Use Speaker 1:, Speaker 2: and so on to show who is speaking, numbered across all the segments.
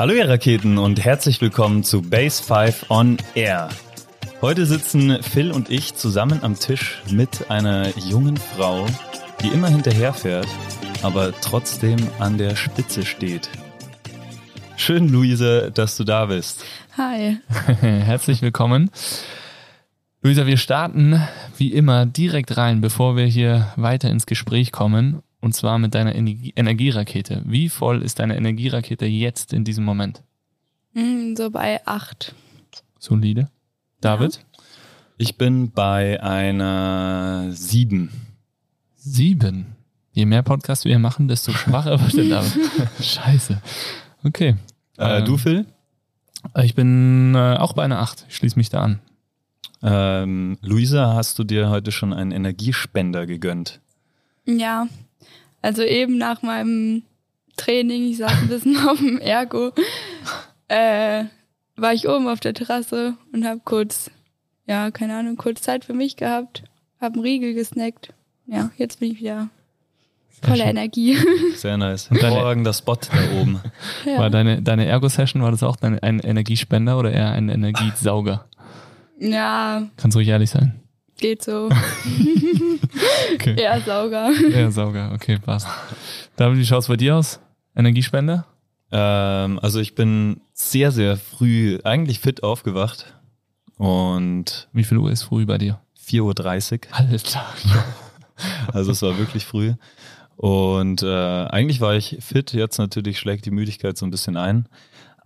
Speaker 1: Hallo ihr Raketen und herzlich willkommen zu Base 5 on Air. Heute sitzen Phil und ich zusammen am Tisch mit einer jungen Frau, die immer hinterherfährt, aber trotzdem an der Spitze steht. Schön, Luise, dass du da bist.
Speaker 2: Hi.
Speaker 3: Herzlich willkommen. Luisa, wir starten wie immer direkt rein, bevor wir hier weiter ins Gespräch kommen. Und zwar mit deiner Energie Energierakete. Wie voll ist deine Energierakete jetzt in diesem Moment?
Speaker 2: Mm, So bei acht.
Speaker 3: Solide. David?
Speaker 1: Ich bin bei einer 7.
Speaker 3: Sieben. Je mehr Podcasts wir hier machen, desto schwacher wird der David. Scheiße. Okay.
Speaker 1: Äh,
Speaker 3: Ähm,
Speaker 1: du, Phil?
Speaker 3: Ich bin äh, auch bei einer acht. Ich schließe mich da an.
Speaker 1: Ähm, Luisa, hast du dir heute schon einen Energiespender gegönnt?
Speaker 2: Ja. Also eben nach meinem Training, ich saß ein bisschen auf dem Ergo, äh, war ich oben auf der Terrasse und habe kurz, ja, keine Ahnung, kurz Zeit für mich gehabt, habe einen Riegel gesnackt. Ja, jetzt bin ich wieder voller
Speaker 3: schön.
Speaker 2: Energie.
Speaker 1: Sehr nice.
Speaker 3: deine-
Speaker 1: Hervorragender Spot da oben.
Speaker 2: ja.
Speaker 3: War deine, deine Ergo-Session, war das auch dein, ein Energiespender oder eher ein Energiesauger?
Speaker 2: ja,
Speaker 3: Kannst ruhig ehrlich sein.
Speaker 2: geht so.
Speaker 3: Okay.
Speaker 2: Eher Sauger.
Speaker 3: Ja, Sauger, okay, passt. David, wie schaut's bei dir aus? Energiespender?
Speaker 1: Ähm, also ich bin sehr, sehr früh eigentlich fit aufgewacht und
Speaker 3: Wie viel Uhr ist früh bei dir?
Speaker 1: 4.30 Uhr.
Speaker 3: Alter.
Speaker 1: Also es war wirklich früh. Und äh, eigentlich war ich fit, jetzt natürlich schlägt die Müdigkeit so ein bisschen ein.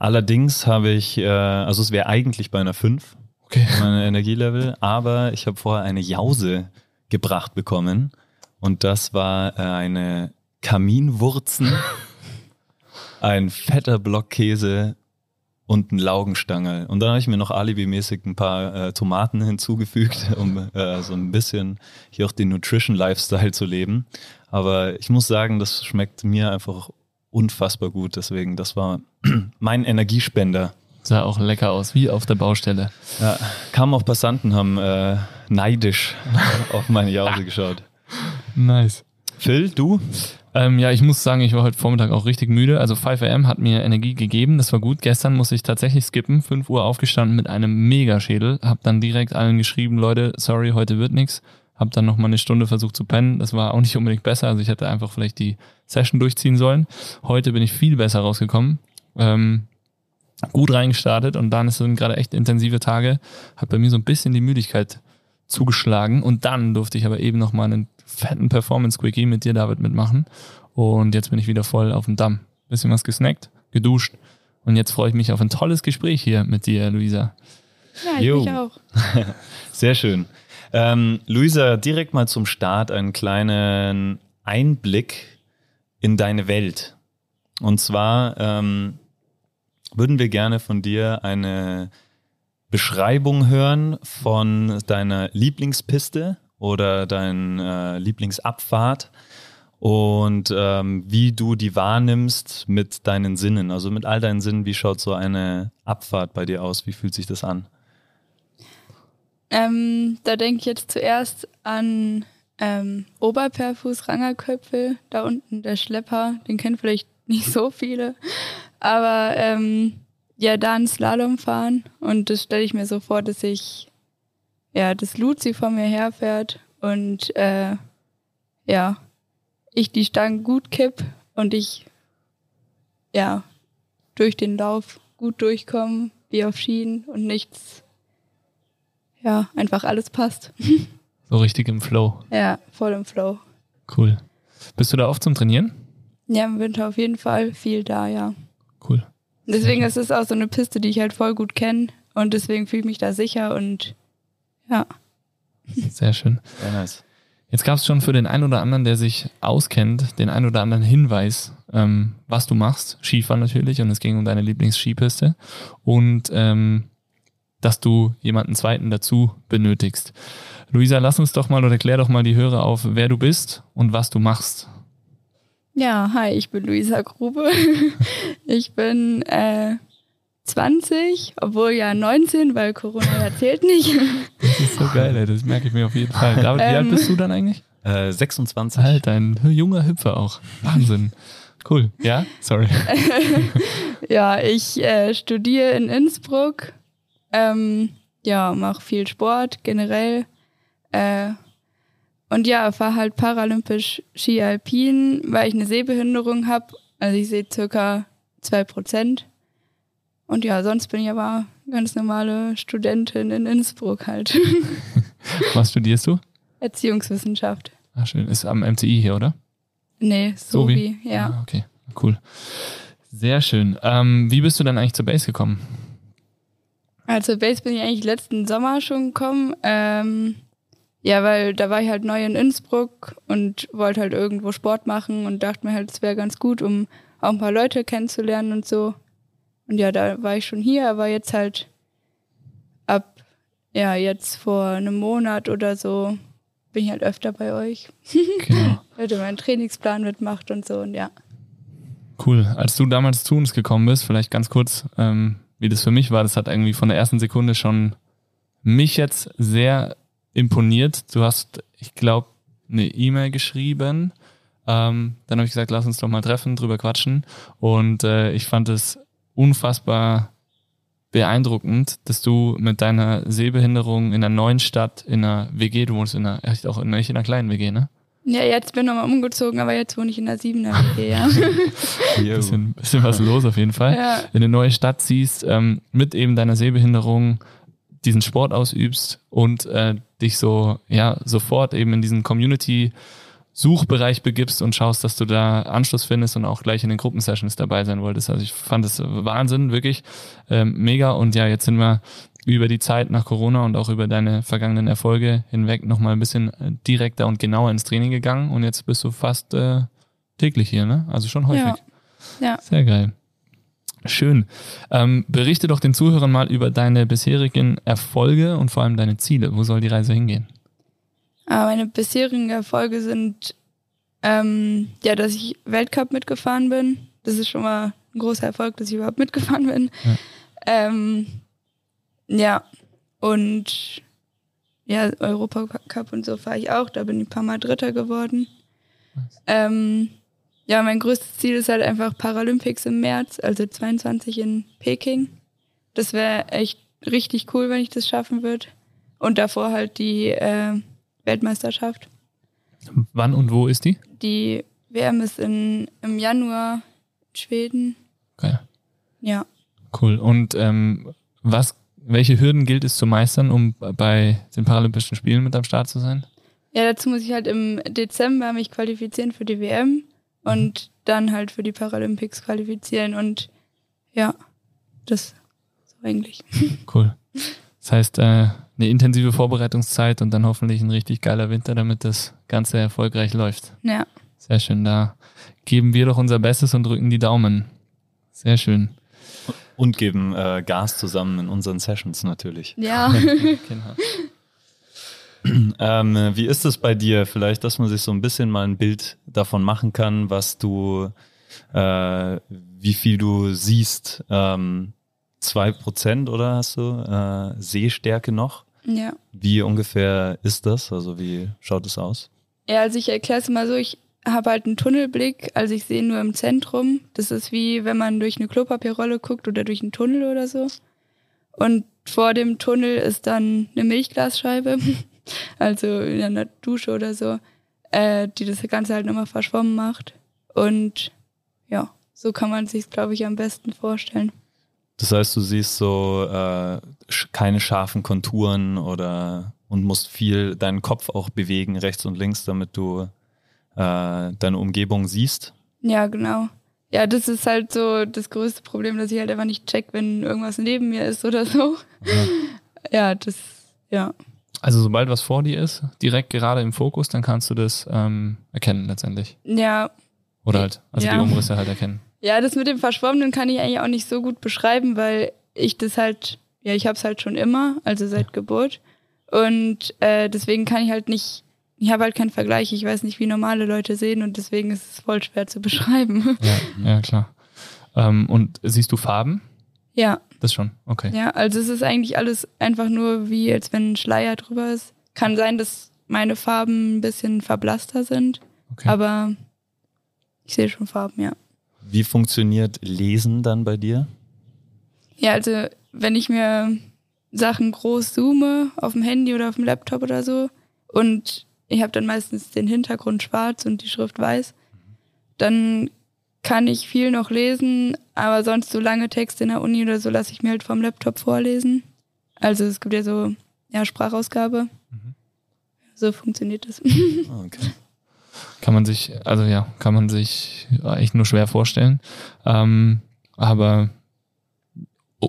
Speaker 1: Allerdings habe ich, äh, also es wäre eigentlich bei einer 5,
Speaker 3: Okay.
Speaker 1: mein Energielevel, aber ich habe vorher eine Jause gebracht bekommen und das war äh, eine Kaminwurzen, ein fetter Block Käse und ein Laugenstangel. Und dann habe ich mir noch alibimäßig ein paar äh, Tomaten hinzugefügt, um äh, so ein bisschen hier auch den Nutrition Lifestyle zu leben. Aber ich muss sagen, das schmeckt mir einfach unfassbar gut. Deswegen, das war mein Energiespender.
Speaker 3: Sah auch lecker aus, wie auf der Baustelle.
Speaker 1: Ja, kamen auch Passanten, haben äh, neidisch auf meine Jause geschaut.
Speaker 3: Nice.
Speaker 1: Phil, du?
Speaker 3: Ähm, ja, ich muss sagen, ich war heute Vormittag auch richtig müde. Also 5 am hat mir Energie gegeben, das war gut. Gestern muss ich tatsächlich skippen, 5 Uhr aufgestanden mit einem Megaschädel. Hab dann direkt allen geschrieben, Leute, sorry, heute wird nix. Hab dann noch mal eine Stunde versucht zu pennen. Das war auch nicht unbedingt besser. Also ich hätte einfach vielleicht die Session durchziehen sollen. Heute bin ich viel besser rausgekommen. Ähm, gut reingestartet und dann sind gerade echt intensive Tage. Hat bei mir so ein bisschen die Müdigkeit zugeschlagen und dann durfte ich aber eben noch mal einen fetten Performance-Quickie mit dir, David, mitmachen. Und jetzt bin ich wieder voll auf dem Damm. Bisschen was gesnackt, geduscht und jetzt freue ich mich auf ein tolles Gespräch hier mit dir, Luisa.
Speaker 2: Ja, ich
Speaker 1: Jo.
Speaker 2: mich auch.
Speaker 1: Sehr schön. Ähm, Luisa, direkt mal zum Start einen kleinen Einblick in deine Welt. Und zwar ähm, würden wir gerne von dir eine Beschreibung hören von deiner Lieblingspiste oder deiner äh, Lieblingsabfahrt und ähm, wie du die wahrnimmst mit deinen Sinnen, also mit all deinen Sinnen. Wie schaut so eine Abfahrt bei dir aus? Wie fühlt sich das an?
Speaker 2: Ähm, da denke ich jetzt zuerst an ähm, Oberperfuß Rangerköpfe, da unten der Schlepper, den kennen vielleicht nicht so viele, aber ähm, ja, da ein Slalom fahren und das stelle ich mir so vor, dass ich, ja, das Luzi vor mir herfährt und äh, ja, ich die Stangen gut kipp und ich, ja, durch den Lauf gut durchkomme, wie auf Schienen und nichts ja, einfach alles passt.
Speaker 3: So richtig im Flow.
Speaker 2: Ja, voll im Flow.
Speaker 3: Cool. Bist du da oft zum Trainieren?
Speaker 2: Ja, im Winter auf jeden Fall viel da, ja.
Speaker 3: Cool.
Speaker 2: Deswegen ist es auch so eine Piste, die ich halt voll gut kenne und deswegen fühle ich mich da sicher und ja.
Speaker 3: Sehr schön.
Speaker 1: Sehr nice.
Speaker 3: Jetzt gab es schon für den einen oder anderen, der sich auskennt, den einen oder anderen Hinweis, ähm, was du machst. Skifahren natürlich und es ging um deine Lieblingsskipiste und ähm, dass du jemanden zweiten dazu benötigst. Luisa, lass uns doch mal oder klär doch mal die Hörer auf, wer du bist und was du machst.
Speaker 2: Ja, hi, ich bin Luisa Grube. ich bin äh, 20, obwohl ja 19, weil Corona ja zählt nicht.
Speaker 3: Das ist so geil, ey. das merke ich mir auf jeden Fall. David, wie alt
Speaker 2: Ähm.
Speaker 3: bist du dann eigentlich?
Speaker 1: Äh, 26.
Speaker 3: Alter, ein junger Hüpfer auch. Wahnsinn. Cool. Ja, sorry.
Speaker 2: Ja, ich äh, studiere in Innsbruck. Ähm, ja, mache viel Sport generell. Äh, und ja, fahre halt paralympisch Ski Alpin, weil ich eine Sehbehinderung habe. Also ich sehe circa 2%. Und ja, sonst bin ich aber ganz normale Studentin in Innsbruck halt.
Speaker 3: Was studierst du?
Speaker 2: Erziehungswissenschaft.
Speaker 3: Ah, schön. Ist am MCI hier, oder?
Speaker 2: Nee, so wie, ja.
Speaker 3: Ah, okay, cool. Sehr schön. Ähm, wie bist du dann eigentlich zur Base gekommen?
Speaker 2: Also Base bin ich eigentlich letzten Sommer schon gekommen. Ähm, ja, weil da war ich halt neu in Innsbruck und wollte halt irgendwo Sport machen und dachte mir halt, es wäre ganz gut, um auch ein paar Leute kennenzulernen und so. Und ja, da war ich schon hier, aber jetzt halt ab, ja, jetzt vor einem Monat oder so bin ich halt öfter bei euch.
Speaker 3: Genau.
Speaker 2: Weil ihr meinen Trainingsplan mitmacht und so und ja.
Speaker 3: Cool. Als du damals zu uns gekommen bist, vielleicht ganz kurz, ähm, wie das für mich war, das hat irgendwie von der ersten Sekunde schon mich jetzt sehr imponiert. Du hast, ich glaube, eine E-Mail geschrieben. Ähm, dann habe ich gesagt, lass uns doch mal treffen, drüber quatschen. Und äh, ich fand es unfassbar beeindruckend, dass du mit deiner Sehbehinderung in einer neuen Stadt, in einer WG, du wohnst in einer, echt auch in, nicht in einer kleinen WG, ne?
Speaker 2: Ja, jetzt bin ich nochmal umgezogen, aber jetzt wohne ich in der Siebener WG, ja.
Speaker 1: Hier,
Speaker 3: Bisschen, bisschen was los auf jeden Fall.
Speaker 2: ja.
Speaker 3: in eine neue Stadt ziehst, ähm, mit eben deiner Sehbehinderung diesen Sport ausübst und äh, dich so, ja, sofort eben in diesen Community-Suchbereich begibst und schaust, dass du da Anschluss findest und auch gleich in den Gruppensessions dabei sein wolltest. Also ich fand das Wahnsinn, wirklich ähm, mega. Und ja, jetzt sind wir über die Zeit nach Corona und auch über deine vergangenen Erfolge hinweg nochmal ein bisschen äh, direkter und genauer ins Training gegangen und jetzt bist du fast äh, täglich hier, ne? Also schon häufig.
Speaker 2: Ja. Ja.
Speaker 3: Sehr geil. Schön. Ähm, berichte doch den Zuhörern mal über deine bisherigen Erfolge und vor allem deine Ziele. Wo soll die Reise hingehen?
Speaker 2: Aber meine bisherigen Erfolge sind, ähm, ja, dass ich Weltcup mitgefahren bin. Das ist schon mal ein großer Erfolg, dass ich überhaupt mitgefahren bin.
Speaker 3: Ja.
Speaker 2: Ähm, ja, und ja, Europacup und so fahre ich auch. Da bin ich ein paar Mal Dritter geworden. Ähm, ja, mein größtes Ziel ist halt einfach Paralympics im März, also 22 in Peking. Das wäre echt richtig cool, wenn ich das schaffen würde. Und davor halt die äh, Weltmeisterschaft.
Speaker 3: Wann und wo ist die?
Speaker 2: Die WM ist in, im Januar in Schweden.
Speaker 3: Geil.
Speaker 2: Ja.
Speaker 3: Cool. Und ähm, was, welche Hürden gilt es zu meistern, um bei den Paralympischen Spielen mit am Start zu sein?
Speaker 2: Ja, dazu muss ich halt im Dezember mich qualifizieren für die WM und dann halt für die Paralympics qualifizieren und ja, das so eigentlich.
Speaker 3: Cool. Das heißt, äh, eine intensive Vorbereitungszeit und dann hoffentlich ein richtig geiler Winter, damit das Ganze erfolgreich läuft.
Speaker 2: Ja.
Speaker 3: Sehr schön. Da geben wir doch unser Bestes und drücken die Daumen. Sehr schön.
Speaker 1: Und geben äh, Gas zusammen in unseren Sessions natürlich.
Speaker 2: Ja.
Speaker 3: Genau.
Speaker 1: Ähm, wie ist es bei dir? Vielleicht, dass man sich so ein bisschen mal ein Bild davon machen kann, was du, äh, wie viel du siehst. Ähm, zwei Prozent oder hast du äh, Sehstärke noch?
Speaker 2: ja.
Speaker 1: Wie ungefähr ist das? Also wie schaut es aus?
Speaker 2: Ja, also ich erkläre es mal so, ich habe halt einen Tunnelblick, also ich sehe nur im Zentrum. Das ist wie wenn man durch eine Klopapierrolle guckt oder durch einen Tunnel oder so. Und vor dem Tunnel ist dann eine Milchglasscheibe, also in einer Dusche oder so, äh, die das Ganze halt nochmal verschwommen macht. Und ja, so kann man sich glaube ich, am besten vorstellen.
Speaker 1: Das heißt, du siehst so äh, keine scharfen Konturen oder und musst viel deinen Kopf auch bewegen, rechts und links, damit du äh, deine Umgebung siehst.
Speaker 2: Ja, genau. Ja, das ist halt so das größte Problem, dass ich halt einfach nicht check, wenn irgendwas neben mir ist oder so. Ja, das, ja.
Speaker 3: Also sobald was vor dir ist, direkt gerade im Fokus, dann kannst du das ähm, erkennen letztendlich.
Speaker 2: Ja,
Speaker 3: Oder halt, also
Speaker 2: Ja.
Speaker 3: die Umrisse halt erkennen.
Speaker 2: Ja, das mit dem Verschwommenen kann ich eigentlich auch nicht so gut beschreiben, weil ich das halt, ja, ich habe es halt schon immer, also seit Geburt. Und äh, deswegen kann ich halt nicht, ich habe halt keinen Vergleich, ich weiß nicht, wie normale Leute sehen und deswegen ist es voll schwer zu beschreiben.
Speaker 3: Ja, ja klar. Ähm, und siehst du Farben?
Speaker 2: ja,
Speaker 3: Das schon, okay.
Speaker 2: ja, also es ist eigentlich alles einfach nur wie, als wenn ein Schleier drüber ist. Kann sein, dass meine Farben ein bisschen verblasster sind.
Speaker 3: Okay.
Speaker 2: Aber ich sehe schon Farben, ja.
Speaker 1: Wie funktioniert Lesen dann bei dir?
Speaker 2: Ja, also wenn ich mir Sachen groß zoome auf dem Handy oder auf dem Laptop oder so und ich habe dann meistens den Hintergrund schwarz und die Schrift weiß, dann kann ich viel noch lesen, aber sonst so lange Texte in der Uni oder so lasse ich mir halt vom Laptop vorlesen. Also es gibt ja so ja, Sprachausgabe. So funktioniert das.
Speaker 1: Ah, Okay.
Speaker 3: Kann man sich, also ja, kann man sich echt nur schwer vorstellen. Ähm, aber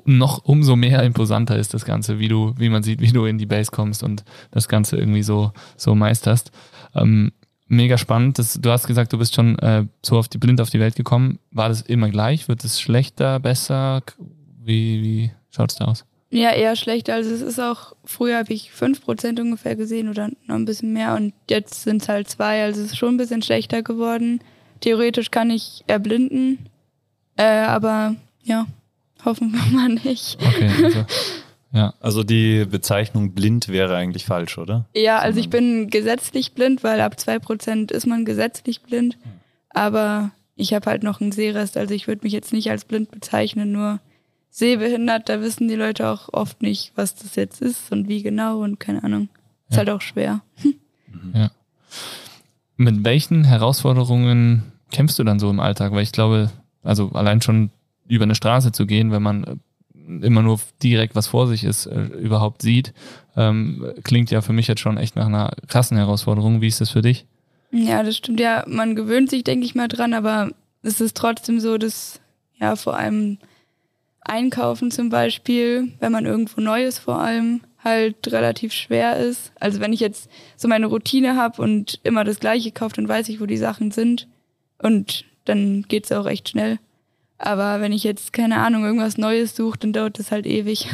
Speaker 3: noch umso mehr imposanter ist das Ganze, wie du, wie man sieht, wie du in die Base kommst und das Ganze irgendwie so, so meisterst. Ähm, mega spannend. Das, du hast gesagt, du bist schon äh, so auf die, blind auf die Welt gekommen. War das immer gleich? Wird es schlechter, besser? Wie, wie schaut's da aus?
Speaker 2: Ja, eher schlecht. Also es ist auch, früher habe ich 5% ungefähr gesehen oder noch ein bisschen mehr und jetzt sind es halt zwei. Also es ist schon ein bisschen schlechter geworden. Theoretisch kann ich erblinden, äh, aber ja, hoffen wir mal nicht.
Speaker 3: Okay, also, ja,
Speaker 1: Also die Bezeichnung blind wäre eigentlich falsch, oder?
Speaker 2: Ja, also ich bin gesetzlich blind, weil ab 2% ist man gesetzlich blind. Aber ich habe halt noch einen Sehrest, also ich würde mich jetzt nicht als blind bezeichnen, nur sehbehindert, da wissen die Leute auch oft nicht, was das jetzt ist und wie genau und keine Ahnung. Ist
Speaker 3: Ja.
Speaker 2: halt auch schwer.
Speaker 3: Mit welchen Herausforderungen kämpfst du dann so im Alltag? Weil ich glaube, also allein schon über eine Straße zu gehen, wenn man immer nur direkt was vor sich ist, äh, überhaupt sieht, ähm, klingt ja für mich jetzt schon echt nach einer krassen Herausforderung. Wie ist das für dich?
Speaker 2: Ja, das stimmt ja. Man gewöhnt sich, denke ich mal, dran, aber es ist trotzdem so, dass ja vor allem Einkaufen zum Beispiel, wenn man irgendwo Neues vor allem halt relativ schwer ist. Also wenn ich jetzt so meine Routine habe und immer das Gleiche kaufe, dann weiß ich, wo die Sachen sind und dann geht's auch recht schnell. Aber wenn ich jetzt, keine Ahnung, irgendwas Neues suche, dann dauert das halt ewig.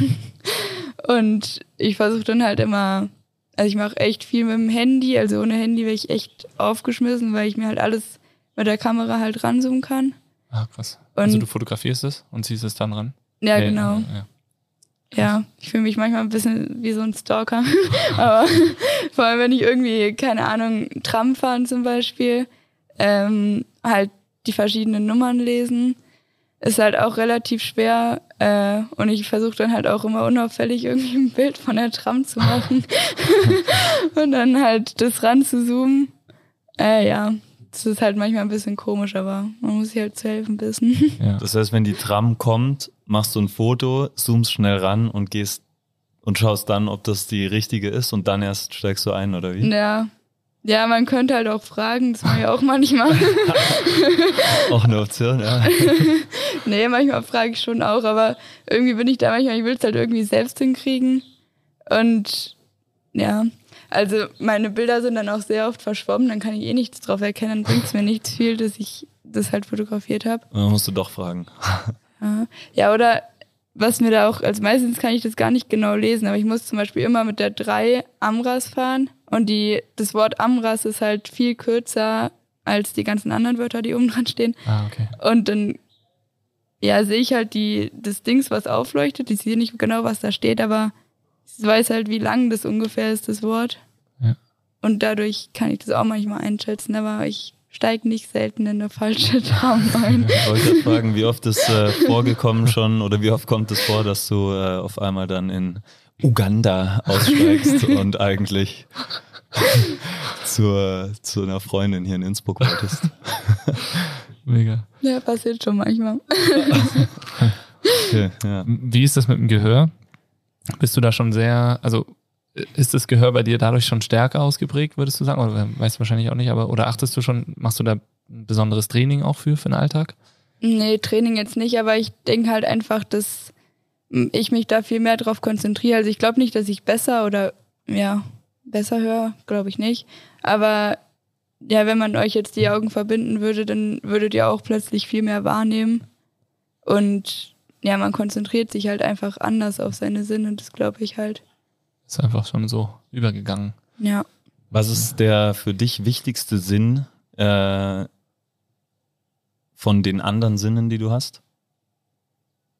Speaker 2: und ich versuche dann halt immer also ich mache echt viel mit dem Handy. Also ohne Handy wäre ich echt aufgeschmissen, weil ich mir halt alles mit der Kamera halt ranzoomen kann.
Speaker 3: Ah, krass.
Speaker 2: Und-
Speaker 3: also du fotografierst es und ziehst es dann ran?
Speaker 2: Ja,
Speaker 3: Nee,
Speaker 2: genau.
Speaker 3: äh, ja.
Speaker 2: Ja, ich fühle mich manchmal ein bisschen wie so ein Stalker. Aber vor allem, wenn ich irgendwie, keine Ahnung, Tram fahren zum Beispiel, ähm, halt die verschiedenen Nummern lesen, ist halt auch relativ schwer. Äh, und ich versuche dann halt auch immer unauffällig irgendwie ein Bild von der Tram zu machen. und dann halt das ranzuzoomen. Äh, ja, das ist halt manchmal ein bisschen komisch, aber man muss sich halt zu helfen wissen.
Speaker 3: Ja.
Speaker 1: Das heißt, wenn die Tram kommt, machst du ein Foto, zoomst schnell ran und gehst und schaust dann, ob das die richtige ist und dann erst steigst du ein oder wie?
Speaker 2: Ja. Ja, man könnte halt auch fragen, das mache ich auch manchmal.
Speaker 1: Auch eine Option, ja.
Speaker 2: nee, manchmal frage ich schon auch, aber irgendwie bin ich da manchmal, ich will es halt irgendwie selbst hinkriegen. Und ja, also meine Bilder sind dann auch sehr oft verschwommen, dann kann ich eh nichts drauf erkennen, dann bringt es mir nichts viel, dass ich das halt fotografiert habe.
Speaker 1: Dann musst du doch fragen.
Speaker 2: Ja. ja, oder was mir da auch, also meistens kann ich das gar nicht genau lesen, aber ich muss zum Beispiel immer mit der 3 Amras fahren und die, das Wort Amras ist halt viel kürzer als die ganzen anderen Wörter, die oben dran stehen.
Speaker 3: Ah, okay.
Speaker 2: Und dann ja, sehe ich halt die, das Dings, was aufleuchtet. Ich sehe nicht genau, was da steht, aber ich weiß halt, wie lang das ungefähr ist, das Wort.
Speaker 3: Ja.
Speaker 2: Und dadurch kann ich das auch manchmal einschätzen, aber ich steige nicht selten in eine falsche Tram ein.
Speaker 1: Ich wollte fragen, wie oft ist äh, vorgekommen schon oder wie oft kommt es vor, dass du äh, auf einmal dann in Uganda aussteigst und eigentlich zur, zu einer Freundin hier in Innsbruck wolltest?
Speaker 3: Mega.
Speaker 2: Ja, passiert schon manchmal.
Speaker 1: Okay, ja.
Speaker 3: Wie ist das mit dem Gehör? Bist du da schon sehr, also ist das Gehör bei dir dadurch schon stärker ausgeprägt, würdest du sagen? Oder weißt du wahrscheinlich auch nicht, aber oder achtest du schon, machst du da ein besonderes Training auch für, für den Alltag?
Speaker 2: Nee, Training jetzt nicht, aber ich denke halt einfach, dass ich mich da viel mehr drauf konzentriere. Also ich glaube nicht, dass ich besser oder ja, besser höre, glaube ich nicht. Aber ja, wenn man euch jetzt die Augen verbinden würde, dann würdet ihr auch plötzlich viel mehr wahrnehmen. Und ja, man konzentriert sich halt einfach anders auf seine Sinne, das glaube ich halt.
Speaker 3: Ist einfach schon so übergegangen.
Speaker 2: Ja.
Speaker 1: Was ist der für dich wichtigste Sinn äh, von den anderen Sinnen, die du hast?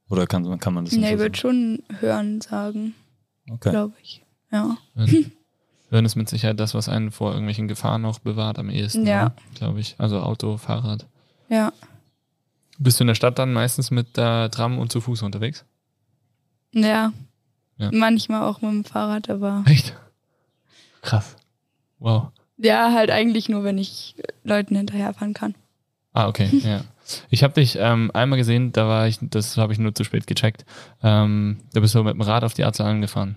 Speaker 1: Oder kann, kann man das nicht
Speaker 2: Nee,
Speaker 1: so
Speaker 2: ich würde schon hören sagen?
Speaker 1: Okay.
Speaker 2: glaube ich. Ja.
Speaker 3: Hören ist mit Sicherheit das, was einen vor irgendwelchen Gefahren noch bewahrt am ehesten,
Speaker 2: Ja.
Speaker 3: glaube ich. Also Auto, Fahrrad.
Speaker 2: Ja.
Speaker 3: Bist du in der Stadt dann meistens mit der Tram und zu Fuß unterwegs?
Speaker 2: Ja.
Speaker 3: Ja.
Speaker 2: Manchmal auch mit dem Fahrrad, aber
Speaker 3: Echt? Krass. Wow.
Speaker 2: ja, halt eigentlich nur, wenn ich Leuten hinterherfahren kann.
Speaker 3: Ah, okay, ja. Ich habe dich ähm, einmal gesehen, da war ich, das habe ich nur zu spät gecheckt. Ähm, da bist du mit dem Rad auf die Arzler angefahren.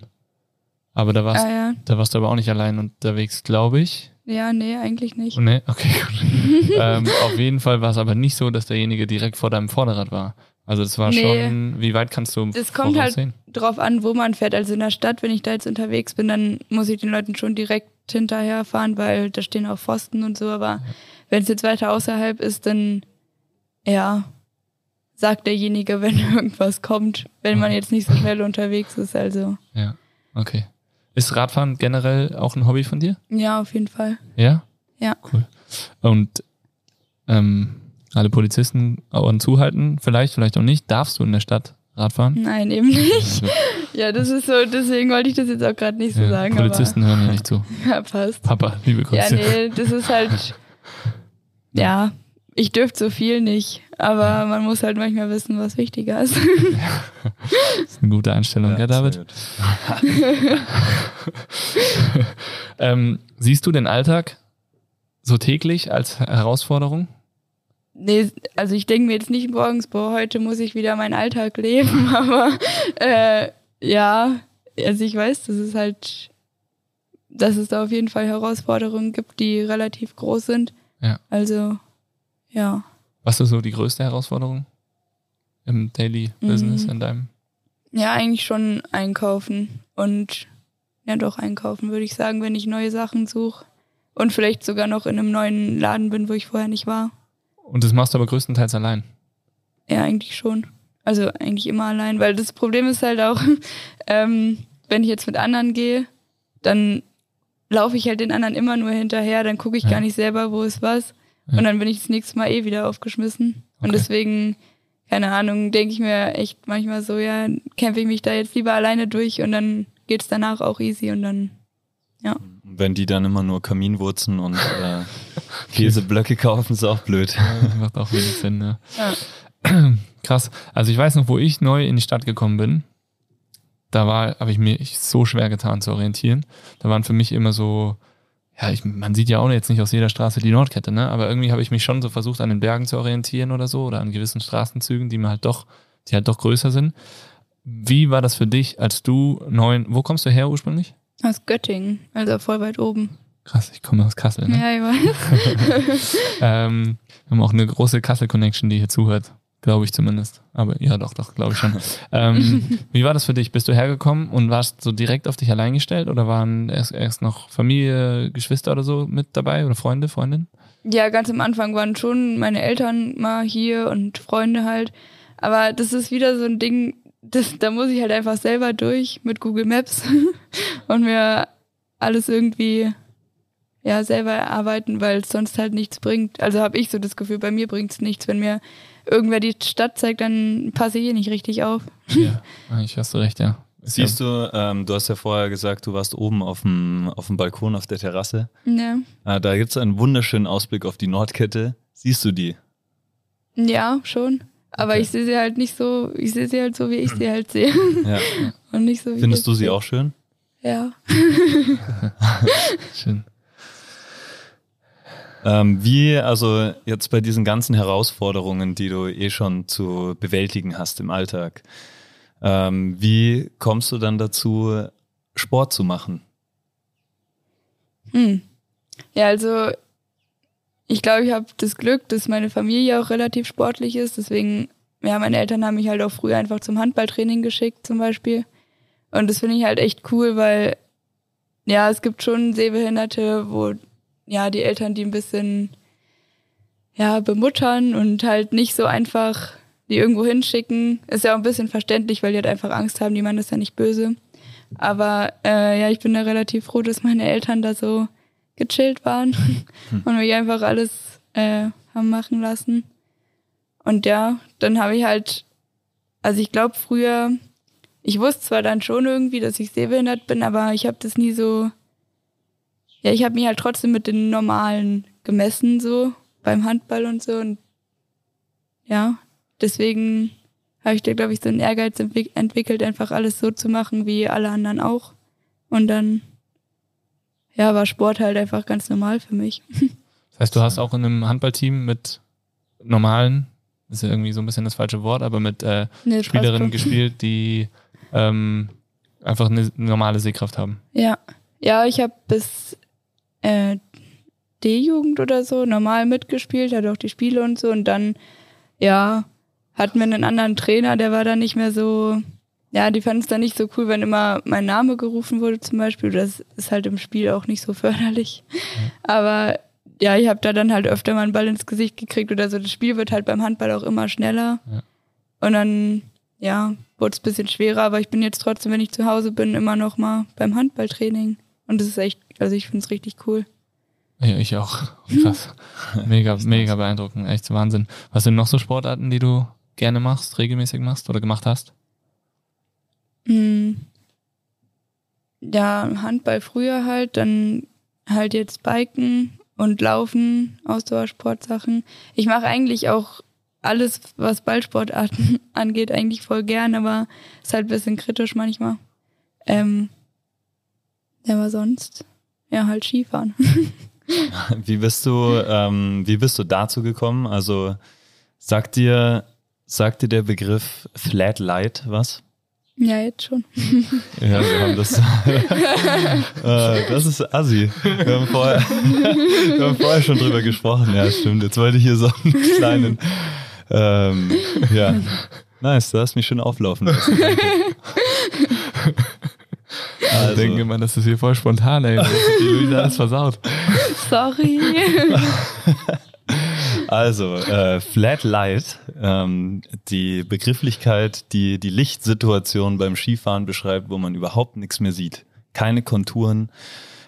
Speaker 3: Aber da warst,
Speaker 2: Ah ja.
Speaker 3: da warst du aber auch nicht allein unterwegs, glaube ich.
Speaker 2: Ja, nee, eigentlich nicht.
Speaker 3: Nee, okay, gut. ähm, auf jeden Fall war es aber nicht so, dass derjenige direkt vor deinem Vorderrad war. Also das war
Speaker 2: Nee.
Speaker 3: schon, wie weit kannst du
Speaker 2: Das kommt halt
Speaker 3: voraussehen?
Speaker 2: drauf an, wo man fährt. Also in der Stadt, wenn ich da jetzt unterwegs bin, dann muss ich den Leuten schon direkt hinterherfahren, weil da stehen auch Pfosten und so. Aber wenn es jetzt weiter außerhalb ist, dann ja, sagt derjenige, wenn irgendwas kommt, wenn man jetzt nicht so schnell unterwegs ist. Also
Speaker 3: Ja, okay. Ist Radfahren generell auch ein Hobby von dir?
Speaker 2: ja, auf jeden Fall.
Speaker 3: Ja?
Speaker 2: Ja.
Speaker 3: Cool. Und ähm, alle Polizisten Ohren zuhalten, vielleicht, vielleicht auch nicht. Darfst du in der Stadt Radfahren?
Speaker 2: Nein, eben nicht. Ja, das ist so, deswegen wollte ich das jetzt auch gerade nicht so
Speaker 3: ja,
Speaker 2: sagen.
Speaker 3: Polizisten hören ja nicht zu.
Speaker 2: Ja, passt.
Speaker 3: Papa, liebe
Speaker 2: Ja,
Speaker 3: Grüße.
Speaker 2: nee, das ist halt, ja, ich dürfte so viel nicht, aber man muss halt manchmal wissen, was wichtiger ist.
Speaker 3: Das ist eine gute Einstellung, ja, David?
Speaker 1: sehr gut.
Speaker 3: Ähm, siehst du den Alltag so täglich als Herausforderung?
Speaker 2: Nee, also ich denke mir jetzt nicht morgens, boah, heute muss ich wieder meinen Alltag leben, aber äh, ja, also ich weiß, dass es halt, dass es da auf jeden Fall Herausforderungen gibt, die relativ groß sind.
Speaker 3: Ja.
Speaker 2: Also, ja.
Speaker 3: Was ist so die größte Herausforderung im Daily
Speaker 2: Mhm.
Speaker 3: Business in deinem?
Speaker 2: Ja, eigentlich schon einkaufen und ja doch einkaufen, würde ich sagen, wenn ich neue Sachen suche und vielleicht sogar noch in einem neuen Laden bin, wo ich vorher nicht war.
Speaker 3: Und das machst du aber größtenteils allein.
Speaker 2: Ja, eigentlich schon. Also eigentlich immer allein, weil das Problem ist halt auch, ähm, wenn ich jetzt mit anderen gehe, dann laufe ich halt den anderen immer nur hinterher, dann gucke ich
Speaker 3: Ja.
Speaker 2: gar nicht selber, wo ist was.
Speaker 3: Ja.
Speaker 2: Und dann bin ich das nächste Mal eh wieder aufgeschmissen. Und
Speaker 3: Okay.
Speaker 2: deswegen, keine Ahnung, denke ich mir echt manchmal so, ja, kämpfe ich mich da jetzt lieber alleine durch und dann geht's danach auch easy und dann,
Speaker 1: Wenn die dann immer nur Kaminwurzen und äh, Käseblöcke kaufen, ist auch blöd.
Speaker 3: Ja, macht auch wenig Sinn, ne?
Speaker 2: ja.
Speaker 3: Krass. Also ich weiß noch, wo ich neu in die Stadt gekommen bin, da war, habe ich mir so schwer getan zu orientieren. Da waren für mich immer so, ja, ich, man sieht ja auch jetzt nicht aus jeder Straße die Nordkette, ne? Aber irgendwie habe ich mich schon so versucht, an den Bergen zu orientieren oder so, oder an gewissen Straßenzügen, die mir halt doch, die halt doch größer sind. Wie war das für dich, als du neun, wo kommst du her ursprünglich?
Speaker 2: Aus Göttingen, also voll weit oben.
Speaker 3: Krass, ich komme aus Kassel, ne?
Speaker 2: Ja, ich weiß.
Speaker 3: Ähm, wir haben auch eine große Kassel-Connection, die hier zuhört. Glaube ich zumindest. Aber ja, doch, doch, glaube ich schon. ähm, wie war das für dich? Bist du hergekommen und warst so direkt auf dich allein gestellt oder waren erst, erst noch Familie, Geschwister oder so mit dabei oder Freunde, Freundin?
Speaker 2: Ja, ganz am Anfang waren schon meine Eltern mal hier und Freunde halt. Aber das ist wieder so ein Ding, das, da muss ich halt einfach selber durch mit Google Maps und mir alles irgendwie ja selber erarbeiten, weil es sonst halt nichts bringt. Also habe ich so das Gefühl, bei mir bringt es nichts. Wenn mir irgendwer die Stadt zeigt, dann passe ich hier nicht richtig auf.
Speaker 3: Ja, eigentlich hast du recht, ja.
Speaker 1: Siehst du, ähm, du hast ja vorher gesagt, du warst oben auf dem, auf dem Balkon auf der Terrasse.
Speaker 2: Ja,
Speaker 1: Äh, da gibt es einen wunderschönen Ausblick auf die Nordkette. Siehst du die?
Speaker 2: ja schon. Aber
Speaker 1: Okay.
Speaker 2: ich sehe sie halt nicht so, ich sehe sie halt so, wie ich sie halt sehe.
Speaker 1: Ja.
Speaker 2: Und nicht so wie
Speaker 1: Findest
Speaker 2: ich
Speaker 1: du sie
Speaker 2: sehe.
Speaker 1: auch schön?
Speaker 2: Ja.
Speaker 3: ja schön.
Speaker 1: Ähm, wie, also jetzt bei diesen ganzen Herausforderungen, die du eh schon zu bewältigen hast im Alltag, ähm, wie kommst du dann dazu, Sport zu machen?
Speaker 2: Hm. Ja, also ich glaube, ich habe das Glück, dass meine Familie auch relativ sportlich ist. Deswegen, ja, meine Eltern haben mich halt auch früher einfach zum Handballtraining geschickt zum Beispiel. Und das finde ich halt echt cool, weil ja, es gibt schon Sehbehinderte, wo ja die Eltern die ein bisschen ja bemuttern und halt nicht so einfach die irgendwo hinschicken. Ist ja auch ein bisschen verständlich, weil die halt einfach Angst haben, die meinen das ja nicht böse. Aber äh, ja, ich bin da relativ froh, dass meine Eltern da so gechillt waren und mich einfach alles äh, haben machen lassen. Und ja, dann habe ich halt, also ich glaube früher, ich wusste zwar dann schon irgendwie, dass ich sehbehindert bin, aber ich habe das nie so ja, ich habe mich halt trotzdem mit den normalen gemessen, so beim Handball und so. Und ja, deswegen habe ich da, glaube ich, so einen Ehrgeiz entwick entwickelt, einfach alles so zu machen wie alle anderen auch. Und dann, ja, war Sport halt einfach ganz normal für mich.
Speaker 3: Das heißt, du hast auch in einem Handballteam mit normalen, ist ja irgendwie so ein bisschen das falsche Wort, aber mit äh,
Speaker 2: Nee,
Speaker 3: Spielerinnen gespielt, die ähm, einfach eine normale Sehkraft haben.
Speaker 2: Ja, ja, ich habe bis äh, D-Jugend oder so normal mitgespielt, hatte auch die Spiele und so. Und dann, ja, hatten wir einen anderen Trainer, der war dann nicht mehr so, ja, die fanden es dann nicht so cool, wenn immer mein Name gerufen wurde zum Beispiel. Das ist halt im Spiel auch nicht so förderlich. Aber ja, ich habe da dann halt öfter mal einen Ball ins Gesicht gekriegt oder so. Das Spiel wird halt beim Handball auch immer schneller.
Speaker 3: Ja.
Speaker 2: Und dann, ja, wurde es ein bisschen schwerer, aber ich bin jetzt trotzdem, wenn ich zu Hause bin, immer noch mal beim Handballtraining. Und das ist echt, also ich finde es richtig cool.
Speaker 3: Ja, ich auch. Krass. Mega, mega beeindruckend. Echt Wahnsinn. Was sind noch so Sportarten, die du gerne machst, regelmäßig machst oder gemacht hast?
Speaker 2: Mm. Ja, Handball früher halt, dann halt jetzt Biken und Laufen, Ausdauersportsachen. Ich mache eigentlich auch alles, was Ballsportarten angeht, eigentlich voll gern, aber ist halt ein bisschen kritisch manchmal. Ähm, ja, aber sonst, ja, halt Skifahren.
Speaker 1: Wie bist du, ähm, wie bist du dazu gekommen? Also sagt dir, sagt dir der Begriff Flat Light was?
Speaker 2: ja, jetzt schon.
Speaker 1: Ja, wir haben das. äh, das ist Assi. Wir haben, vorher, wir haben vorher schon drüber gesprochen. Ja, stimmt. Jetzt wollte ich hier so einen kleinen. Ähm, ja. Nice, du hast mich schön auflaufen lassen. Danke.
Speaker 3: Ich
Speaker 1: Also,
Speaker 3: denke immer, das ist hier voll spontan, ey. Die Luisa alles versaut.
Speaker 2: Sorry.
Speaker 1: Also, äh, Flat Light, ähm, die Begrifflichkeit, die die Lichtsituation beim Skifahren beschreibt, wo man überhaupt nichts mehr sieht. Keine Konturen,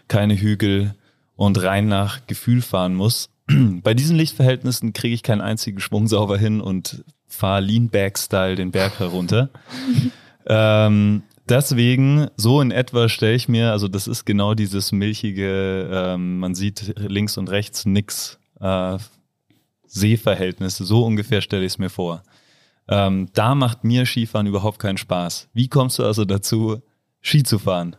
Speaker 1: keine Hügel und rein nach Gefühl fahren muss. Bei diesen Lichtverhältnissen kriege ich keinen einzigen Schwung sauber hin und fahre Lean-Back-Style den Berg herunter. ähm, deswegen, so in etwa stelle ich mir, also das ist genau dieses milchige, ähm, man sieht links und rechts nix, äh, Sehverhältnisse, so ungefähr stelle ich es mir vor. Ähm, da macht mir Skifahren überhaupt keinen Spaß. Wie kommst du also dazu, Ski zu fahren?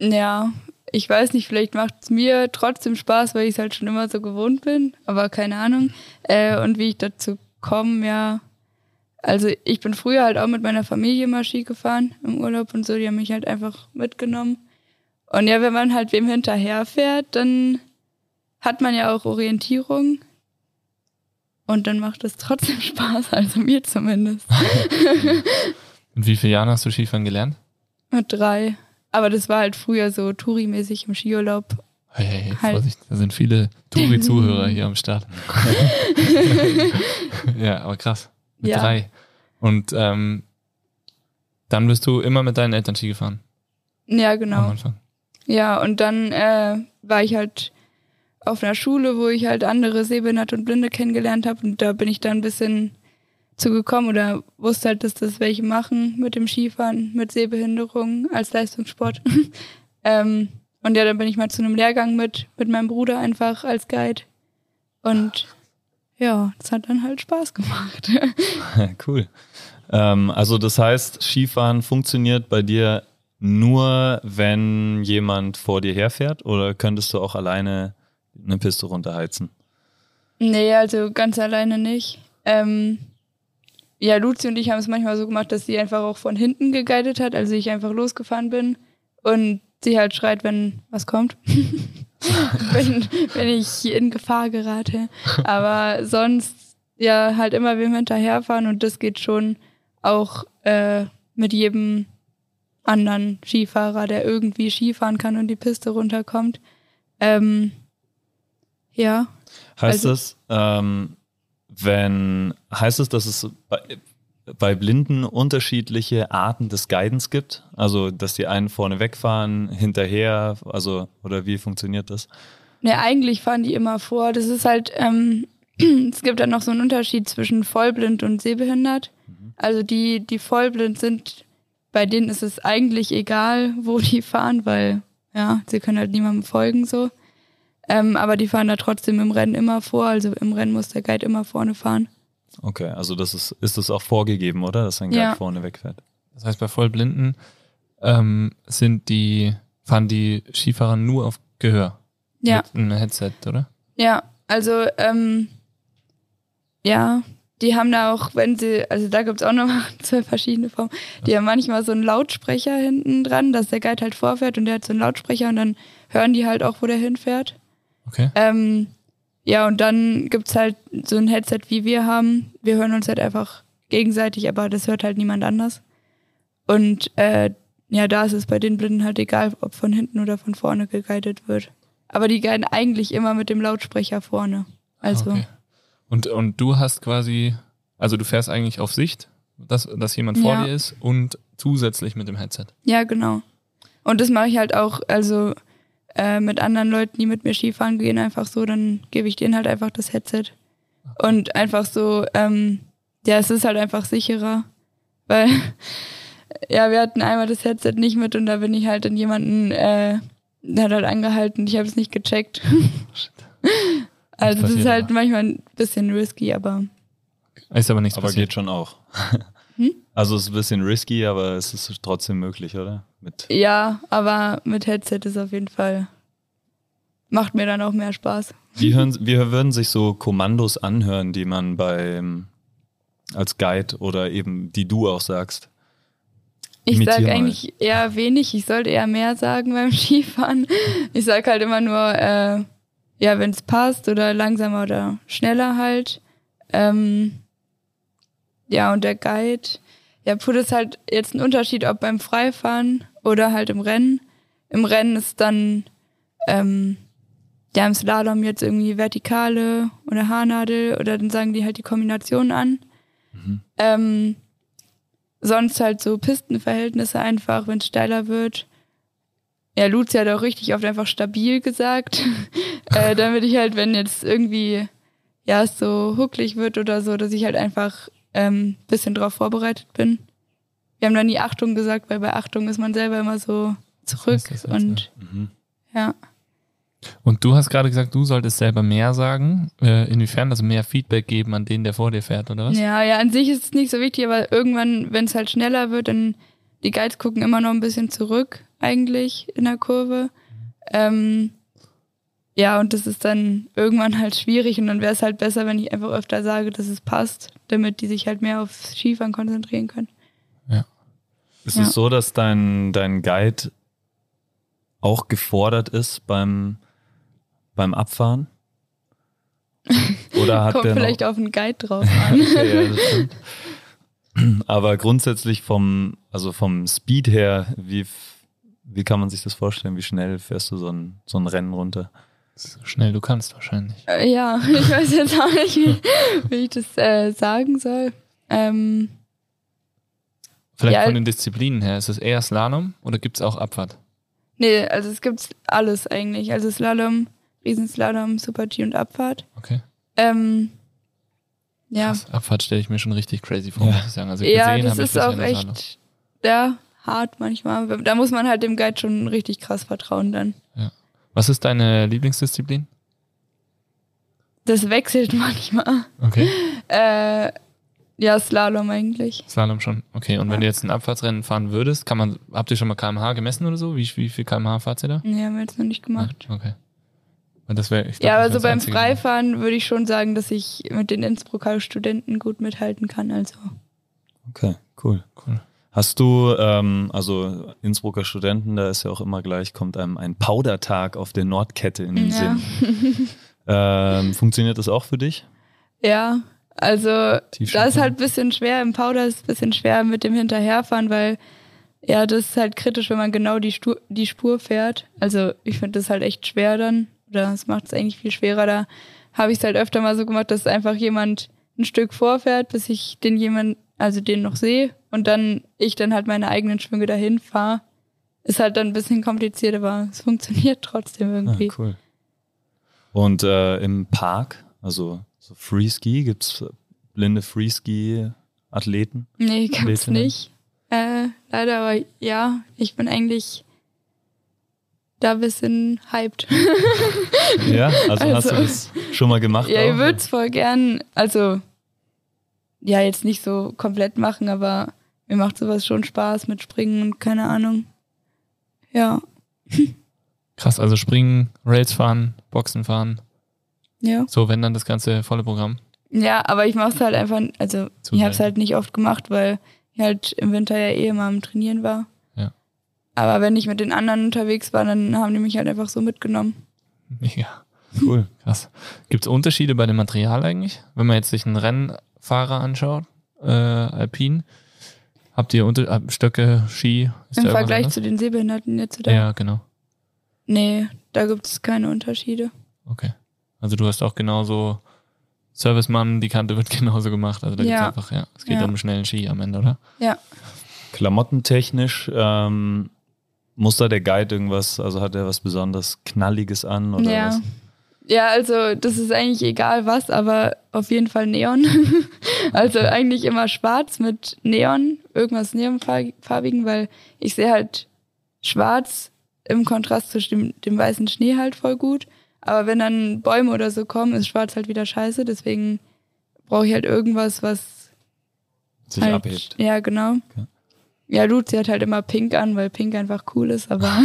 Speaker 2: Ja, ich weiß nicht, vielleicht macht es mir trotzdem Spaß, weil ich es halt schon immer so gewohnt bin, aber keine Ahnung. Äh, und wie ich dazu komme, ja. Also ich bin früher halt auch mit meiner Familie mal Ski gefahren im Urlaub und so, die haben mich halt einfach mitgenommen. Und ja, wenn man halt wem hinterherfährt, dann hat man ja auch Orientierung. Und dann macht es trotzdem Spaß, also mir zumindest.
Speaker 3: In wie vielen Jahren hast du Skifahren gelernt?
Speaker 2: Mit drei. Aber das war halt früher so Touri-mäßig im Skiurlaub.
Speaker 3: Hey, hey, hey,
Speaker 2: Halt.
Speaker 3: Vorsicht, da sind viele Touri-Zuhörer hier am Start. ja, aber krass. Mit
Speaker 2: Ja.
Speaker 3: drei. Und ähm, dann bist du immer mit deinen Eltern Ski gefahren
Speaker 2: Ja,
Speaker 3: am
Speaker 2: genau.
Speaker 3: Anfang.
Speaker 2: Ja, und dann äh, war ich halt auf einer Schule, wo ich halt andere Sehbehinderte und Blinde kennengelernt habe. Und da bin ich dann ein bisschen zugekommen oder wusste halt, dass das welche machen mit dem Skifahren, mit Sehbehinderung als Leistungssport. ähm, und ja, dann bin ich mal zu einem Lehrgang mit, mit meinem Bruder einfach als Guide. Und ja, das hat dann halt Spaß gemacht.
Speaker 1: cool. Ähm, also das heißt, Skifahren funktioniert bei dir nur, wenn jemand vor dir herfährt oder könntest du auch alleine eine Piste runterheizen?
Speaker 2: Nee, also ganz alleine nicht. Ähm, ja, Luzi und ich haben es manchmal so gemacht, dass sie einfach auch von hinten geguidet hat, also ich einfach losgefahren bin und sie halt schreit, wenn was kommt. wenn, wenn ich in Gefahr gerate. Aber sonst ja halt immer wem hinterherfahren und das geht schon auch äh, mit jedem anderen Skifahrer, der irgendwie Skifahren kann und die Piste runterkommt. Ähm, ja,
Speaker 1: Heißt
Speaker 2: Also-
Speaker 1: das, ähm, wenn, heißt es, dass es bei, Blinden unterschiedliche Arten des Guidens gibt? Also, dass die einen vorne wegfahren, hinterher, also, oder wie funktioniert das?
Speaker 2: Ne, eigentlich fahren die immer vor. Das ist halt, ähm, es gibt dann noch so einen Unterschied zwischen vollblind und sehbehindert. Also die, die vollblind sind, bei denen ist es eigentlich egal, wo die fahren, weil ja, sie können halt niemandem folgen so. Ähm, aber die fahren da trotzdem im Rennen immer vor. Also im Rennen muss der Guide immer vorne fahren.
Speaker 1: Okay, also das ist, ist das auch vorgegeben, oder? Dass ein Guide
Speaker 2: Ja.
Speaker 1: vorne wegfährt.
Speaker 3: Das heißt, bei Vollblinden ähm, sind die, fahren die Skifahrer nur auf Gehör.
Speaker 2: Ja.
Speaker 3: Mit einem Headset, oder?
Speaker 2: Ja, also ähm, ja, die haben da auch, wenn sie, also da gibt's auch nochmal zwei verschiedene Formen. Die haben manchmal so einen Lautsprecher hinten dran, dass der Guide halt vorfährt und der hat so einen Lautsprecher und dann hören die halt auch, wo der hinfährt.
Speaker 3: Okay.
Speaker 2: Ähm, ja, und dann gibt's halt so ein Headset, wie wir haben. Wir hören uns halt einfach gegenseitig, aber das hört halt niemand anders. Und äh, ja, da ist es bei den Blinden halt egal, ob von hinten oder von vorne geguidet wird. Aber die guiden eigentlich immer mit dem Lautsprecher vorne. Also,
Speaker 3: Okay. Und, und du hast quasi, also du fährst eigentlich auf Sicht, dass, dass jemand vor
Speaker 2: Ja.
Speaker 3: dir ist und zusätzlich mit dem Headset.
Speaker 2: ja, genau. Und das mache ich halt auch, also äh, mit anderen Leuten, die mit mir Skifahren gehen, einfach so, dann gebe ich denen halt einfach das Headset. Und einfach so, ähm, ja, es ist halt einfach sicherer. Weil, ja, wir hatten einmal das Headset nicht mit und da bin ich halt in jemanden, äh, der hat halt angehalten, ich habe es nicht gecheckt. also das ist halt manchmal ein bisschen risky, aber
Speaker 3: Ist aber nichts
Speaker 1: Aber
Speaker 3: passiert.
Speaker 1: geht schon auch.
Speaker 2: Hm?
Speaker 1: Also es ist ein bisschen risky, aber es ist trotzdem möglich, oder? Mit
Speaker 2: ja, aber mit Headset ist auf jeden Fall, macht mir dann auch mehr Spaß.
Speaker 1: wie, hören, wie würden sich so Kommandos anhören, die man beim als Guide oder eben die du auch sagst?
Speaker 2: Ich
Speaker 1: Imitier
Speaker 2: sag
Speaker 1: mal.
Speaker 2: eigentlich eher wenig, ich sollte eher mehr sagen beim Skifahren. Ich sag halt immer nur, äh, ja, wenn es passt oder langsamer oder schneller halt. Ähm, ja, und der Guide, ja, Put ist halt jetzt ein Unterschied, ob beim Freifahren oder halt im Rennen. Im Rennen ist dann, ähm, ja, im Slalom jetzt irgendwie Vertikale oder Haarnadel oder dann sagen die halt die Kombination an.
Speaker 1: Mhm.
Speaker 2: Ähm, sonst halt so Pistenverhältnisse einfach, wenn es steiler wird. Ja, Luzi hat auch richtig oft einfach stabil gesagt, äh, damit ich halt, wenn jetzt irgendwie ja es so hucklig wird oder so, dass ich halt einfach ähm, bisschen drauf vorbereitet bin. Wir haben da nie Achtung gesagt, weil bei Achtung ist man selber immer so zurück
Speaker 3: das jetzt,
Speaker 2: und
Speaker 1: Mhm.
Speaker 2: ja.
Speaker 3: Und du hast gerade gesagt, du solltest selber mehr sagen. Äh, inwiefern? Also mehr Feedback geben an den, der vor dir fährt, oder was?
Speaker 2: Ja, ja, an sich ist es nicht so wichtig, aber irgendwann, wenn es halt schneller wird, dann die Guides gucken immer noch ein bisschen zurück eigentlich in der Kurve. Ähm, ja, und das ist dann irgendwann halt schwierig und dann wäre es halt besser, wenn ich einfach öfter sage, dass es passt, damit die sich halt mehr aufs Skifahren konzentrieren können.
Speaker 1: Ist
Speaker 2: Ja.
Speaker 1: es so, dass dein, dein Guide auch gefordert ist beim, beim Abfahren? Oder hat
Speaker 2: Kommt
Speaker 1: der
Speaker 2: vielleicht
Speaker 1: noch,
Speaker 2: auf den Guide drauf an.
Speaker 1: Okay, ja, das stimmt. Aber grundsätzlich vom, also vom Speed her, wie, wie kann man sich das vorstellen? Wie schnell fährst du so ein, so ein Rennen runter?
Speaker 3: So schnell du kannst wahrscheinlich.
Speaker 2: Äh, ja, ich weiß jetzt auch nicht, wie, wie ich das äh, sagen soll. Ähm,
Speaker 3: Vielleicht
Speaker 2: Ja.
Speaker 3: von den Disziplinen her. Ist es eher Slalom oder gibt es auch Abfahrt?
Speaker 2: Nee, also es gibt alles eigentlich. Also Slalom, Riesenslalom, Super-G und Abfahrt.
Speaker 3: Okay.
Speaker 2: Ähm, ja,
Speaker 3: Krass. Abfahrt stelle ich mir schon richtig crazy vor,
Speaker 1: Ja.
Speaker 3: muss ich sagen. Also
Speaker 2: ja
Speaker 3: gesehen
Speaker 2: das ist auch
Speaker 3: nur Slalom.
Speaker 2: echt ja, hart manchmal. Da muss man halt dem Guide schon richtig krass vertrauen dann.
Speaker 3: Was ist deine Lieblingsdisziplin?
Speaker 2: Das wechselt manchmal.
Speaker 3: Okay.
Speaker 2: Äh, ja, Slalom eigentlich.
Speaker 3: Slalom schon. Okay. Und wenn du jetzt ein Abfahrtsrennen fahren würdest, kann man, habt ihr schon mal kmh gemessen oder so? Wie, wie viel kmh fahrt ihr da?
Speaker 2: Nee, haben wir jetzt noch nicht gemacht.
Speaker 3: Okay. Und das wäre, ich glaub,
Speaker 2: Ja, also
Speaker 3: wär das
Speaker 2: beim
Speaker 3: Einzige.
Speaker 2: Freifahren würde ich schon sagen, dass ich mit den Innsbrucker Studenten gut mithalten kann. Also
Speaker 1: Okay, cool.
Speaker 3: Cool.
Speaker 1: Hast du, ähm, also Innsbrucker Studenten, da ist ja auch immer gleich, kommt einem ein Powdertag auf der Nordkette in den
Speaker 2: ja.
Speaker 1: Sinn. Ähm, funktioniert das auch für dich?
Speaker 2: Ja, also da ist halt ein bisschen schwer, im Powder ist es ein bisschen schwer mit dem Hinterherfahren, weil ja, das ist halt kritisch, wenn man genau die, Stu die Spur fährt. Also ich finde das halt echt schwer dann. Oder es macht es eigentlich viel schwerer. Da habe ich es halt öfter mal so gemacht, dass einfach jemand ein Stück vorfährt, bis ich den jemand, also den noch sehe und dann ich dann halt meine eigenen Schwünge dahin fahre. Ist halt dann ein bisschen kompliziert, aber es funktioniert trotzdem
Speaker 1: Ah,
Speaker 2: irgendwie.
Speaker 1: cool. Und äh, im Park, also so Freeski, gibt es blinde Freeski-Athleten?
Speaker 2: Nee, gibt's
Speaker 1: Athletinnen?
Speaker 2: nicht. Äh, leider, aber ja, ich bin eigentlich da ein bisschen hyped.
Speaker 1: Ja, also, hast du
Speaker 2: Also-
Speaker 1: das schon mal gemacht?
Speaker 2: ja, ich
Speaker 1: auch?
Speaker 2: würde es voll gern, also ja, jetzt nicht so komplett machen, aber mir macht sowas schon Spaß mit Springen und keine Ahnung. Ja,
Speaker 3: Krass, also springen, Rails fahren, Boxen fahren.
Speaker 2: ja.
Speaker 3: So, wenn dann das ganze volle Programm.
Speaker 2: Ja, aber ich mache es halt einfach, also
Speaker 3: Zu
Speaker 2: ich habe es
Speaker 3: selten.
Speaker 2: halt nicht oft gemacht, weil ich halt im Winter ja eh immer am Trainieren war.
Speaker 3: Ja.
Speaker 2: Aber wenn ich mit den anderen unterwegs war, dann haben die mich halt einfach so mitgenommen.
Speaker 3: Mega. Cool, krass. Gibt es Unterschiede bei dem Material eigentlich? Wenn man jetzt sich einen Rennfahrer anschaut, äh, Alpin, habt ihr unter äh, Stöcke, Ski? Ist
Speaker 2: Im Vergleich
Speaker 3: anders?
Speaker 2: zu den Sehbehinderten jetzt oder?
Speaker 3: Ja, genau.
Speaker 2: Nee, da gibt es keine Unterschiede.
Speaker 3: Okay. Also du hast auch genauso Servicemann, die Kante wird genauso gemacht. Also da
Speaker 2: Ja.
Speaker 3: gibt's einfach, ja, es geht
Speaker 2: Ja.
Speaker 3: um schnellen Ski am Ende, oder?
Speaker 2: Ja.
Speaker 1: Klamottentechnisch ähm, muss da der Guide irgendwas, also hat er was besonders Knalliges an oder
Speaker 2: ja.
Speaker 1: was?
Speaker 2: Ja, also das ist eigentlich egal was, aber auf jeden Fall Neon. also eigentlich immer schwarz mit Neon, irgendwas neonfarbigen, weil ich sehe halt schwarz im Kontrast zu dem, dem weißen Schnee halt voll gut. Aber wenn dann Bäume oder so kommen, ist schwarz halt wieder scheiße. Deswegen brauche ich halt irgendwas, was
Speaker 1: Sich
Speaker 2: halt,
Speaker 1: abhebt.
Speaker 2: Ja, genau.
Speaker 1: Okay.
Speaker 2: Ja, Luzi hat halt immer pink an, weil pink einfach cool ist, aber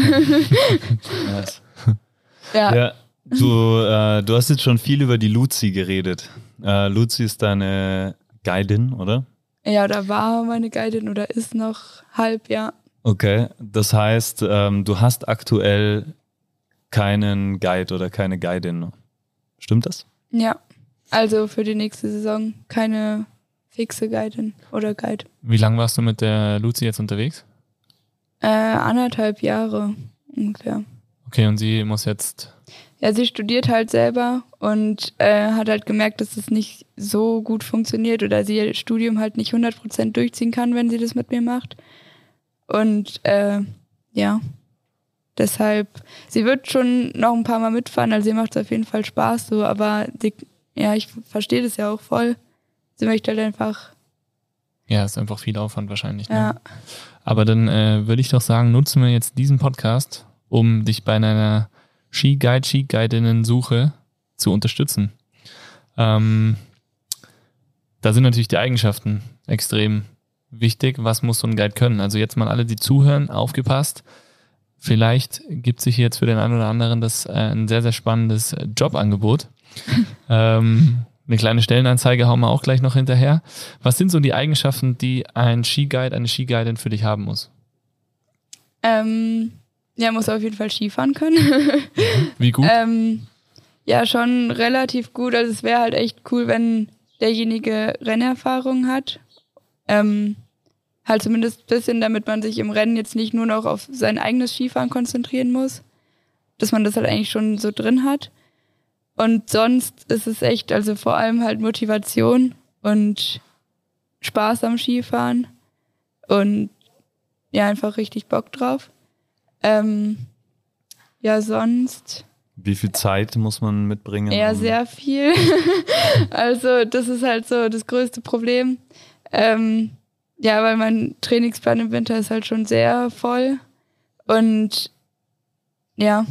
Speaker 1: Nice.
Speaker 2: ja.
Speaker 1: Ja, du, äh, du hast jetzt schon viel über die Luzi geredet. Äh, Luzi ist deine Guidin, oder?
Speaker 2: Ja, da war meine Guidin oder ist noch halb, ja.
Speaker 1: Okay, das heißt, ähm, du hast aktuell keinen Guide oder keine Guidin. Stimmt das?
Speaker 2: Ja. Also für die nächste Saison keine fixe Guidin oder Guide.
Speaker 3: Wie lange warst du mit der Luzi jetzt unterwegs?
Speaker 2: Äh, anderthalb Jahre ungefähr.
Speaker 3: Okay, und sie muss jetzt,
Speaker 2: Ja, sie studiert halt selber und äh, hat halt gemerkt, dass es nicht so gut funktioniert oder sie ihr Studium halt nicht 100% durchziehen kann, wenn sie das mit mir macht. Und äh, ja, deshalb, sie wird schon noch ein paar Mal mitfahren, also ihr macht es auf jeden Fall Spaß so, aber sie, ja, ich verstehe das ja auch voll. Sie möchte halt einfach,
Speaker 3: ja, ist einfach viel Aufwand wahrscheinlich. Ne?
Speaker 2: ja,
Speaker 3: Aber dann äh, würde ich doch sagen, nutzen wir jetzt diesen Podcast, um dich bei einer Ski-Guide, Ski-Guidinnen-Suche zu unterstützen. Ähm, da sind natürlich die Eigenschaften extrem wichtig. Was muss so ein Guide können? Also jetzt mal alle, die zuhören, aufgepasst. Vielleicht gibt sich jetzt für den einen oder anderen das äh, ein sehr, sehr spannendes äh, Jobangebot. ähm, eine kleine Stellenanzeige hauen wir auch gleich noch hinterher. Was sind so die Eigenschaften, die ein Skiguide, eine Skiguidin für dich haben muss?
Speaker 2: ähm, ja, muss auf jeden Fall Skifahren können.
Speaker 3: Wie gut?
Speaker 2: Ähm, ja, schon relativ gut. Also es wäre halt echt cool, wenn derjenige Rennerfahrung hat. Ähm, halt zumindest ein bisschen, damit man sich im Rennen jetzt nicht nur noch auf sein eigenes Skifahren konzentrieren muss. Dass man das halt eigentlich schon so drin hat. Und sonst ist es echt, also vor allem halt Motivation und Spaß am Skifahren. Und ja, einfach richtig Bock drauf. Ähm, ja, sonst.
Speaker 1: Wie viel Zeit muss man mitbringen?
Speaker 2: Ja, sehr viel. also das ist halt so das größte Problem. Ähm, ja, weil mein Trainingsplan im Winter ist halt schon sehr voll. Und ja,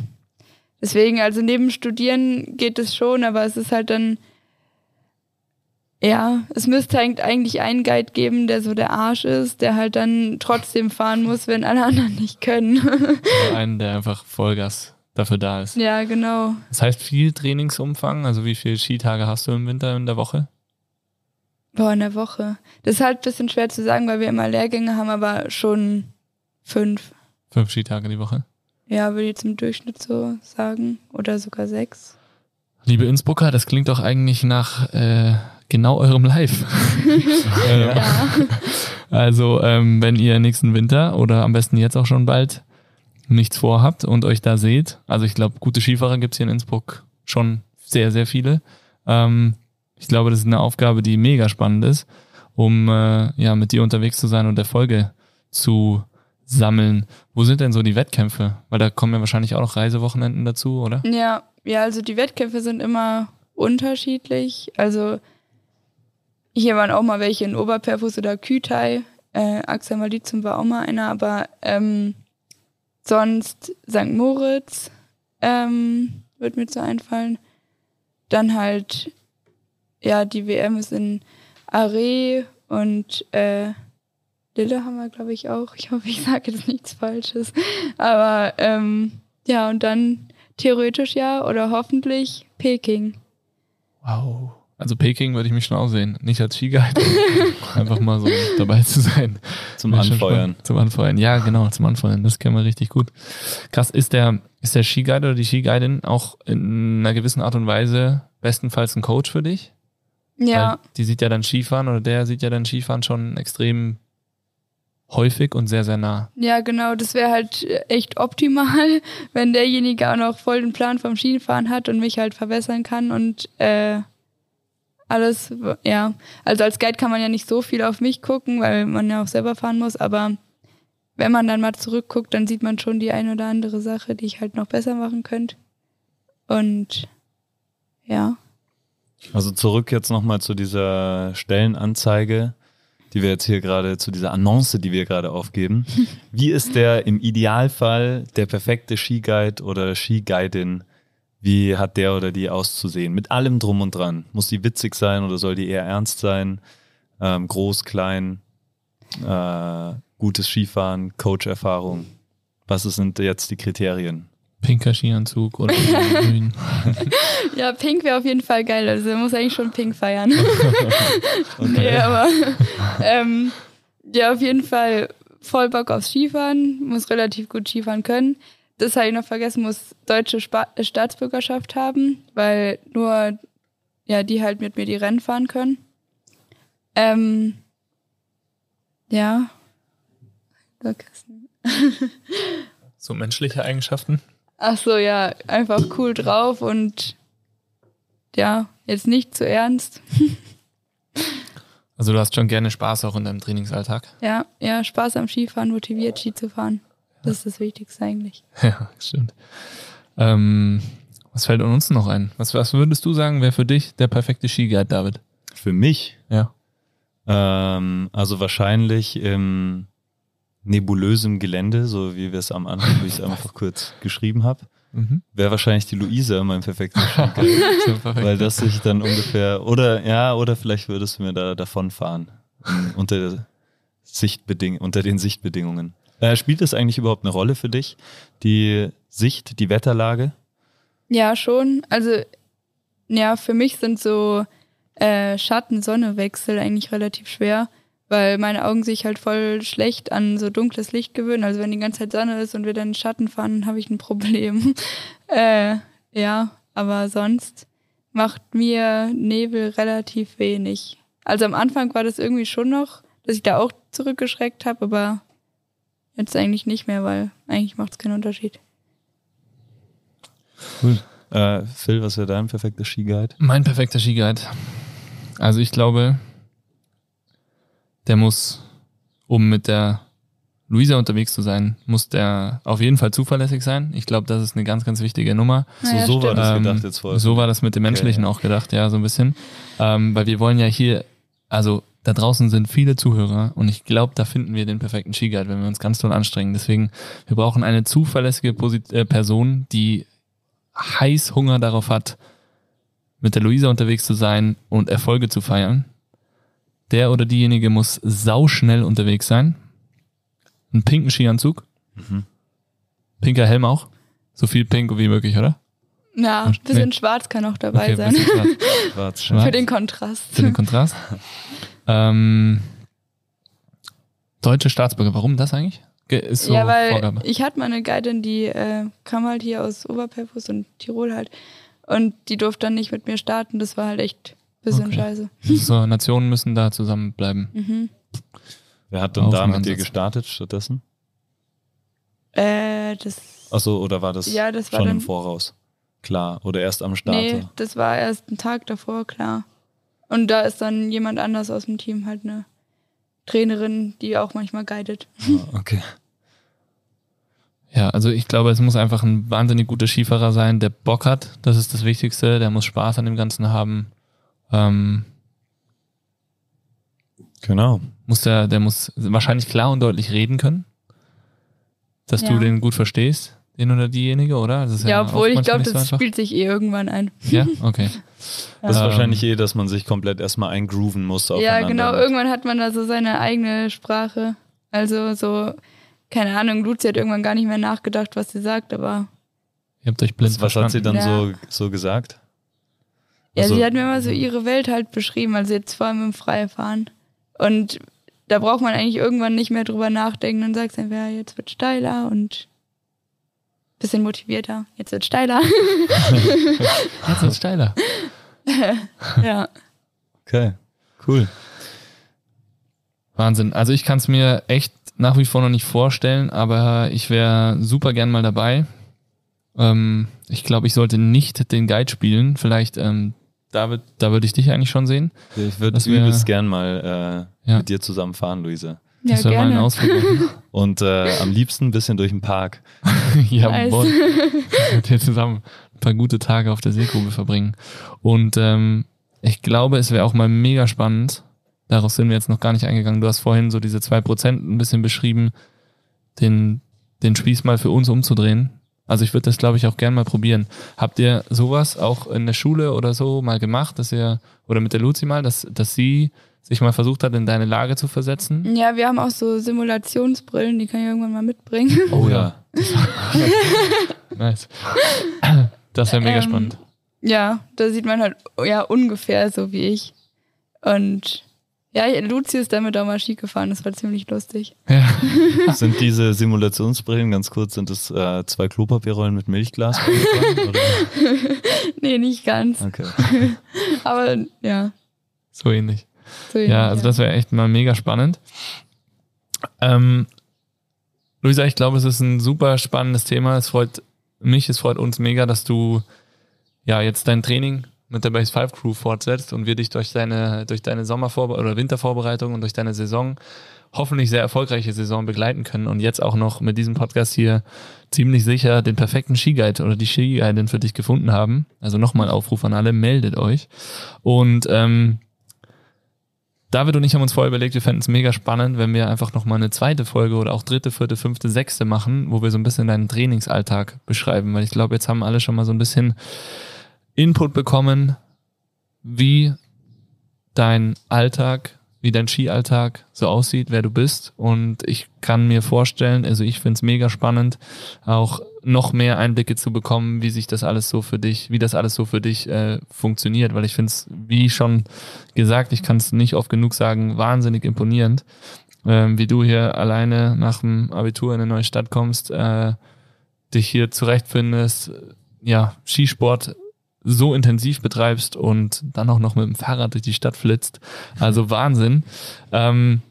Speaker 2: deswegen, also neben Studieren geht es schon, aber es ist halt dann, ja, es müsste eigentlich einen Guide geben, der so der Arsch ist, der halt dann trotzdem fahren muss, wenn alle anderen nicht können.
Speaker 3: Einen, der einfach Vollgas dafür da ist.
Speaker 2: ja, genau.
Speaker 3: Das heißt viel Trainingsumfang, also wie viele Skitage hast du im Winter in der Woche?
Speaker 2: Boah, in der Woche. Das ist halt ein bisschen schwer zu sagen, weil wir immer Lehrgänge haben, aber schon fünf.
Speaker 3: Fünf Skitage die Woche.
Speaker 2: Ja, würde ich jetzt im Durchschnitt so sagen. Oder sogar sechs.
Speaker 3: Liebe Innsbrucker, das klingt doch eigentlich nach äh, genau eurem Live.
Speaker 2: Ja.
Speaker 3: Also, ähm, wenn ihr nächsten Winter oder am besten jetzt auch schon bald nichts vorhabt und euch da seht, also ich glaube, gute Skifahrer gibt's hier in Innsbruck schon sehr, sehr viele. Ähm, ich glaube, das ist eine Aufgabe, die mega spannend ist, um äh, ja mit dir unterwegs zu sein und Erfolge zu sammeln. Wo sind denn so die Wettkämpfe? Weil da kommen ja wahrscheinlich auch noch Reisewochenenden dazu, oder?
Speaker 2: ja, ja, also die Wettkämpfe sind immer unterschiedlich. Also hier waren auch mal welche in Oberperfus oder Kütai. Äh, Axel Malizum war auch mal einer, aber ähm, sonst St. Moritz ähm, wird mir so einfallen. Dann halt, ja, die WM ist in Are und äh, Lille haben wir, glaube ich, auch. Ich hoffe, ich sage jetzt nichts Falsches. Aber ähm, ja, und dann theoretisch ja oder hoffentlich Peking.
Speaker 3: Wow. Also Peking würde ich mich schon auch sehen. Nicht als Skiguide, einfach mal so dabei zu sein.
Speaker 1: Zum Anfeuern.
Speaker 3: Zum Anfeuern. Ja, genau, zum Anfeuern. Das kennen wir richtig gut. Krass, ist der, ist der Skiguide oder die Skiguidin auch in einer gewissen Art und Weise bestenfalls ein Coach für dich?
Speaker 2: Ja,
Speaker 3: Weil die sieht ja dann Skifahren oder der sieht ja dann Skifahren schon extrem häufig und sehr, sehr nah.
Speaker 2: ja, genau. Das wäre halt echt optimal, wenn derjenige auch noch voll den Plan vom Skifahren hat und mich halt verbessern kann und äh, alles, ja. Also als Guide kann man ja nicht so viel auf mich gucken, weil man ja auch selber fahren muss, aber wenn man dann mal zurückguckt, dann sieht man schon die eine oder andere Sache, die ich halt noch besser machen könnte. Und ja.
Speaker 1: Also zurück jetzt nochmal zu dieser Stellenanzeige, die wir jetzt hier gerade, zu dieser Annonce, die wir gerade aufgeben. Wie ist der im Idealfall der perfekte Skiguide oder Skiguidin? Wie hat der oder die auszusehen? Mit allem drum und dran. Muss die witzig sein oder soll die eher ernst sein? Ähm, groß, klein, äh, gutes Skifahren, Coach-Erfahrung. Was sind jetzt die Kriterien?
Speaker 3: Pinker Skianzug oder grün.
Speaker 2: Ja, Pink wäre auf jeden Fall geil. Also man muss eigentlich schon Pink feiern. nee, aber ähm, ja, auf jeden Fall voll Bock aufs Skifahren, muss relativ gut Skifahren können. Das habe ich noch vergessen, muss deutsche Spa Staatsbürgerschaft haben, weil nur ja, die halt mit mir die Rennen fahren können. Ähm, ja.
Speaker 3: So menschliche Eigenschaften.
Speaker 2: Ach so, ja, einfach cool drauf und ja, jetzt nicht zu ernst.
Speaker 3: Also du hast schon gerne Spaß auch in deinem Trainingsalltag.
Speaker 2: Ja, ja, Spaß am Skifahren, motiviert Ski zu fahren. Das ist das Wichtigste eigentlich.
Speaker 3: Ja, stimmt. Ähm, was fällt uns noch ein? Was, was würdest du sagen, wäre für dich der perfekte Skiguide, David?
Speaker 1: Für mich
Speaker 3: Ja.
Speaker 1: Ähm, also wahrscheinlich im nebulösem Gelände, so wie wir es am Anfang, wie ich es einfach kurz geschrieben habe,
Speaker 3: Mhm.
Speaker 1: wäre wahrscheinlich die Luisa mein perfekter Skiguide, weil das sich dann ungefähr, oder ja, oder vielleicht würdest du mir da davonfahren unter, Sichtbeding unter den Sichtbedingungen. Äh, spielt das eigentlich überhaupt eine Rolle für dich, die Sicht, die Wetterlage?
Speaker 2: Ja, schon. Also, ja, für mich sind so äh, Schatten-Sonne-Wechsel eigentlich relativ schwer, weil meine Augen sich halt voll schlecht an so dunkles Licht gewöhnen. Also wenn die ganze Zeit Sonne ist und wir dann Schatten fahren, habe ich ein Problem. äh, ja, aber sonst macht mir Nebel relativ wenig. Also am Anfang war das irgendwie schon noch, dass ich da auch zurückgeschreckt habe, aber jetzt eigentlich nicht mehr, weil eigentlich macht es keinen Unterschied.
Speaker 1: Cool. Äh, Phil, was wäre dein perfekter Skiguide?
Speaker 3: Mein perfekter Skiguide. Also ich glaube, der muss, um mit der Luisa unterwegs zu sein, muss der auf jeden Fall zuverlässig sein. Ich glaube, das ist eine ganz, ganz wichtige Nummer.
Speaker 1: So,
Speaker 2: Naja,
Speaker 1: so war das
Speaker 3: Ähm,
Speaker 1: gedacht jetzt vorher.
Speaker 3: So war das mit dem Menschlichen auch gedacht, ja, so ein bisschen. Ähm, weil wir wollen ja hier, also da draußen sind viele Zuhörer und ich glaube, da finden wir den perfekten Skiguide, wenn wir uns ganz toll anstrengen. Deswegen, wir brauchen eine zuverlässige Posit äh, Person, die heiß Hunger darauf hat, mit der Luisa unterwegs zu sein und Erfolge zu feiern. Der oder diejenige muss sauschnell unterwegs sein. Einen pinken Skianzug.
Speaker 1: Mhm.
Speaker 3: Pinker Helm auch. So viel pink wie möglich, oder?
Speaker 2: Ja, ein bisschen schwarz kann auch dabei
Speaker 3: Okay,
Speaker 2: sein.
Speaker 3: schwarz.
Speaker 1: Schwarz,
Speaker 3: Schwarz.
Speaker 2: Für den Kontrast.
Speaker 3: Für den Kontrast. ähm, deutsche Staatsbürger, warum das eigentlich? So
Speaker 2: ja, weil
Speaker 3: Vorgabe.
Speaker 2: ich hatte mal eine Guidin, die äh, kam halt hier aus Oberperfus und Tirol halt. Und die durfte dann nicht mit mir starten. Das war halt echt ein bisschen
Speaker 3: Okay.
Speaker 2: scheiße.
Speaker 3: So, Nationen müssen da zusammenbleiben.
Speaker 2: Mhm.
Speaker 1: Wer hat denn da mit dir gestartet stattdessen?
Speaker 2: Äh, das.
Speaker 1: Achso, oder war das,
Speaker 2: Ja, das war
Speaker 1: schon
Speaker 2: dann-
Speaker 1: im Voraus? Klar, oder erst am Start?
Speaker 2: Nee, das war erst ein Tag davor, klar. Und da ist dann jemand anders aus dem Team, halt eine Trainerin, die auch manchmal guidet.
Speaker 1: Ah, okay.
Speaker 3: Ja, also ich glaube, es muss einfach ein wahnsinnig guter Skifahrer sein, der Bock hat. Das ist das Wichtigste. Der muss Spaß an dem Ganzen haben. Ähm,
Speaker 1: Genau.
Speaker 3: muss der, der muss wahrscheinlich klar und deutlich reden können. dass
Speaker 2: Ja.
Speaker 3: du den gut verstehst, den oder diejenige, oder? Das ist
Speaker 2: Ja, obwohl ich glaube, das
Speaker 3: so
Speaker 2: spielt sich eh irgendwann ein.
Speaker 3: Ja, okay.
Speaker 1: Das ist
Speaker 3: Ähm,
Speaker 1: wahrscheinlich eh, dass man sich komplett erstmal eingrooven muss.
Speaker 2: Ja, genau. Irgendwann hat man da so seine eigene Sprache. Also so, keine Ahnung, Luzi hat irgendwann gar nicht mehr nachgedacht, was sie sagt, aber
Speaker 3: Ihr habt euch blind
Speaker 1: Was, was hat sie dann
Speaker 2: Ja.
Speaker 1: so, so gesagt?
Speaker 2: ja,
Speaker 1: Also-
Speaker 2: sie hat mir immer so ihre Welt halt beschrieben, also jetzt vor allem im Freifahren. Und da braucht man eigentlich irgendwann nicht mehr drüber nachdenken. Sagst du einfach, ja, jetzt wird steiler und bisschen motivierter. Jetzt wird steiler.
Speaker 3: Jetzt wird's steiler.
Speaker 2: ja.
Speaker 1: Okay, cool.
Speaker 3: Wahnsinn. Also ich kann es mir echt nach wie vor noch nicht vorstellen, aber ich wäre super gern mal dabei. Ähm, ich glaube, ich sollte nicht den Guide spielen. Vielleicht, ähm, David, da würde ich dich eigentlich schon sehen.
Speaker 1: Ich würde
Speaker 3: wär-
Speaker 1: übelst gern mal äh,
Speaker 3: Ja.
Speaker 1: mit dir zusammen fahren, Luise.
Speaker 2: Ja,
Speaker 3: das wäre mal ein
Speaker 2: gerne.
Speaker 3: Ausflug. machen.
Speaker 1: Und äh, am liebsten ein bisschen durch den Park.
Speaker 3: Jawohl. Mit dir zusammen ein paar gute Tage auf der Seegrube verbringen. Und ähm, ich glaube, es wäre auch mal mega spannend. Darauf sind wir jetzt noch gar nicht eingegangen. Du hast vorhin so diese zwei Prozent ein bisschen beschrieben, den, den Spieß mal für uns umzudrehen. Also ich würde das, glaube ich, auch gern mal probieren. Habt ihr sowas auch in der Schule oder so mal gemacht, dass ihr, oder mit der Luzi mal, dass, dass sie sich mal versucht hat, in deine Lage zu versetzen?
Speaker 2: Ja, wir haben auch so Simulationsbrillen, die kann ich irgendwann mal mitbringen.
Speaker 1: Oh ja.
Speaker 3: Nice. Das wäre mega
Speaker 2: Ähm,
Speaker 3: spannend.
Speaker 2: Ja, da sieht man halt ja ungefähr so wie ich. Und ja, Luzi ist damit auch mal Ski gefahren, das war ziemlich lustig.
Speaker 3: Ja.
Speaker 1: Sind diese Simulationsbrillen, ganz kurz, sind das äh, zwei Klopapierrollen mit Milchglas? oder?
Speaker 2: Nee, nicht ganz.
Speaker 1: Okay.
Speaker 2: Aber ja.
Speaker 3: So ähnlich.
Speaker 2: So
Speaker 3: Ja, also das wäre echt mal mega spannend. Ähm, Luisa, ich glaube, es ist ein super spannendes Thema. Es freut mich, es freut uns mega, dass du ja jetzt dein Training mit der Base 5 Crew fortsetzt und wir dich durch deine, durch deine Sommervorbe oder Wintervorbereitung und durch deine Saison, hoffentlich sehr erfolgreiche Saison begleiten können und jetzt auch noch mit diesem Podcast hier ziemlich sicher den perfekten Skiguide oder die Skiguidin für dich gefunden haben. Also nochmal Aufruf an alle, meldet euch. Und ähm, David und ich haben uns vorher überlegt, wir fänden es mega spannend, wenn wir einfach nochmal eine zweite Folge oder auch dritte, vierte, fünfte, sechste machen, wo wir so ein bisschen deinen Trainingsalltag beschreiben, weil ich glaube, jetzt haben alle schon mal so ein bisschen Input bekommen, wie dein Alltag, wie dein Skialltag so aussieht, wer du bist. Und ich kann mir vorstellen, also ich finde es mega spannend, auch noch mehr Einblicke zu bekommen, wie sich das alles so für dich, wie das alles so für dich äh, funktioniert, weil ich finde es, wie schon gesagt, ich kann es nicht oft genug sagen, wahnsinnig imponierend, ähm, wie du hier alleine nach dem Abitur in eine neue Stadt kommst, äh, dich hier zurechtfindest, ja, Skisport so intensiv betreibst und dann auch noch mit dem Fahrrad durch die Stadt flitzt. Also Wahnsinn. Ähm,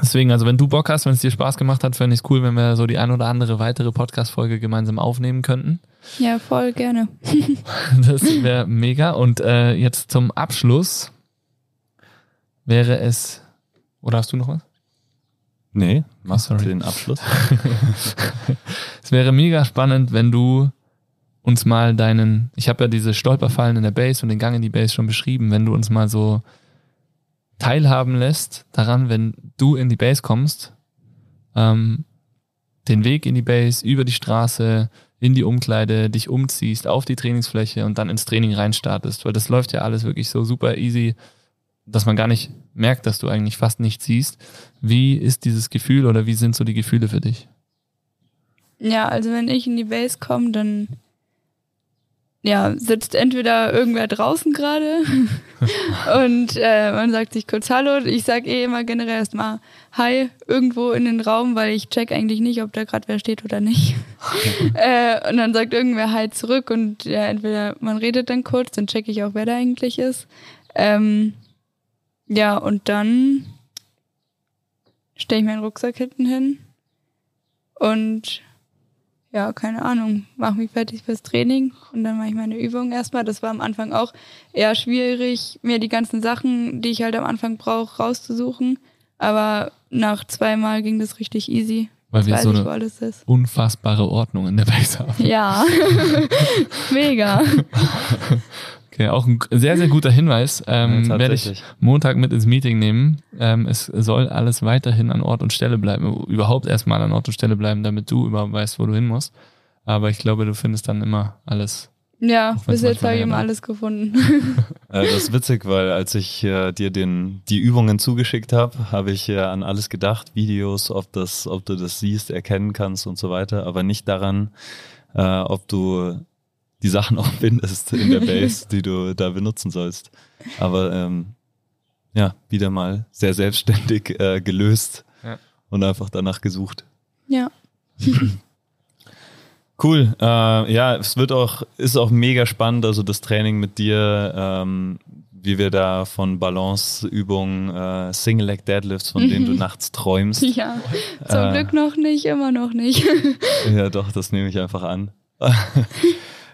Speaker 3: deswegen, also wenn du Bock hast, wenn es dir Spaß gemacht hat, fände ich es cool, wenn wir so die ein oder andere weitere Podcast-Folge gemeinsam aufnehmen könnten.
Speaker 2: Ja, voll gerne.
Speaker 3: Das wäre mega. Und äh, jetzt zum Abschluss wäre es. Oder hast du noch was?
Speaker 1: Nee, mach
Speaker 3: Sorry.
Speaker 1: den Abschluss.
Speaker 3: Es wäre mega spannend, wenn du uns mal deinen, ich habe ja diese Stolperfallen in der Base und den Gang in die Base schon beschrieben, wenn du uns mal so teilhaben lässt daran, wenn du in die Base kommst, ähm, den Weg in die Base, über die Straße, in die Umkleide, dich umziehst, auf die Trainingsfläche und dann ins Training reinstartest, weil das läuft ja alles wirklich so super easy, dass man gar nicht merkt, dass du eigentlich fast nichts siehst. Wie ist dieses Gefühl oder wie sind so die Gefühle für dich?
Speaker 2: Ja, also wenn ich in die Base komme, dann ja, sitzt entweder irgendwer draußen gerade und äh, man sagt sich kurz Hallo. Ich sag eh immer generell erstmal Hi irgendwo in den Raum, weil ich check eigentlich nicht, ob da gerade wer steht oder nicht. äh, und dann sagt irgendwer Hi zurück und ja, entweder man redet dann kurz, dann check ich auch, wer da eigentlich ist. Ähm, ja, und dann stelle ich meinen Rucksack hinten hin und ja, keine Ahnung, mache mich fertig fürs Training und dann mache ich meine Übungen erstmal. Das war am Anfang auch eher schwierig, mir die ganzen Sachen, die ich halt am Anfang brauche, rauszusuchen. Aber nach zweimal ging das richtig easy.
Speaker 3: Weil
Speaker 2: Jetzt
Speaker 3: wir so
Speaker 2: ich,
Speaker 3: eine
Speaker 2: ist.
Speaker 3: unfassbare Ordnung in der Base haben.
Speaker 2: Ja, mega.
Speaker 3: Okay, auch ein sehr, sehr guter Hinweis. Ähm,
Speaker 1: Ja,
Speaker 3: werde ich. Montag mit ins Meeting nehmen. Ähm, es soll alles weiterhin an Ort und Stelle bleiben. Überhaupt erstmal an Ort und Stelle bleiben, damit du überhaupt weißt, wo du hin musst. Aber ich glaube, du findest dann immer alles.
Speaker 2: Ja, bis jetzt habe ich immer alles gefunden.
Speaker 1: Äh, das ist witzig, weil als ich äh, dir den, die Übungen zugeschickt habe, habe ich äh, an alles gedacht, Videos, ob, das, ob du das siehst, erkennen kannst und so weiter, aber nicht daran, äh, ob du die Sachen auch findest in der Base, die du da benutzen sollst. Aber ähm, ja, wieder mal sehr selbstständig äh, gelöst
Speaker 3: Ja.
Speaker 1: und einfach danach gesucht.
Speaker 2: ja.
Speaker 1: Cool. Äh, ja, es wird auch, ist auch mega spannend, also das Training mit dir, ähm, wie wir da von Balanceübungen, äh, Single Leg Deadlifts, von denen du nachts träumst.
Speaker 2: Ja. Zum
Speaker 1: Äh.
Speaker 2: Glück noch nicht, immer noch nicht.
Speaker 1: Ja, doch, das nehme ich einfach an.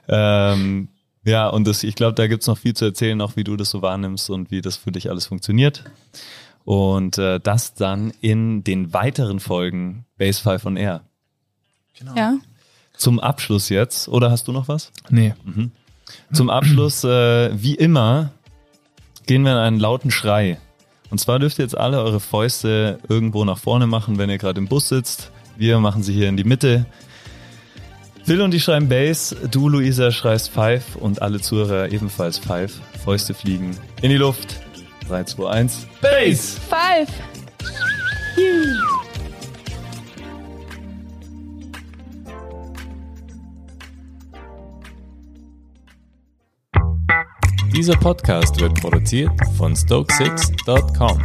Speaker 1: Ähm, ja, und das, ich glaube, da gibt's noch viel zu erzählen, auch wie du das so wahrnimmst und wie das für dich alles funktioniert. Und äh, das dann in den weiteren Folgen Base 5 on Air.
Speaker 2: Ja.
Speaker 1: Zum Abschluss jetzt, oder hast du noch was?
Speaker 3: Nee.
Speaker 1: Zum Abschluss, äh, wie immer, gehen wir in einen lauten Schrei. Und zwar dürft ihr jetzt alle eure Fäuste irgendwo nach vorne machen, wenn ihr gerade im Bus sitzt. Wir machen sie hier in die Mitte. Phil und ich schreiben Bass, du Luisa schreist Five und alle Zuhörer ebenfalls Five. Fäuste fliegen in die Luft. 3, 2, 1, Bass!
Speaker 2: Five.
Speaker 4: Dieser Podcast wird produziert von Stokesix.com.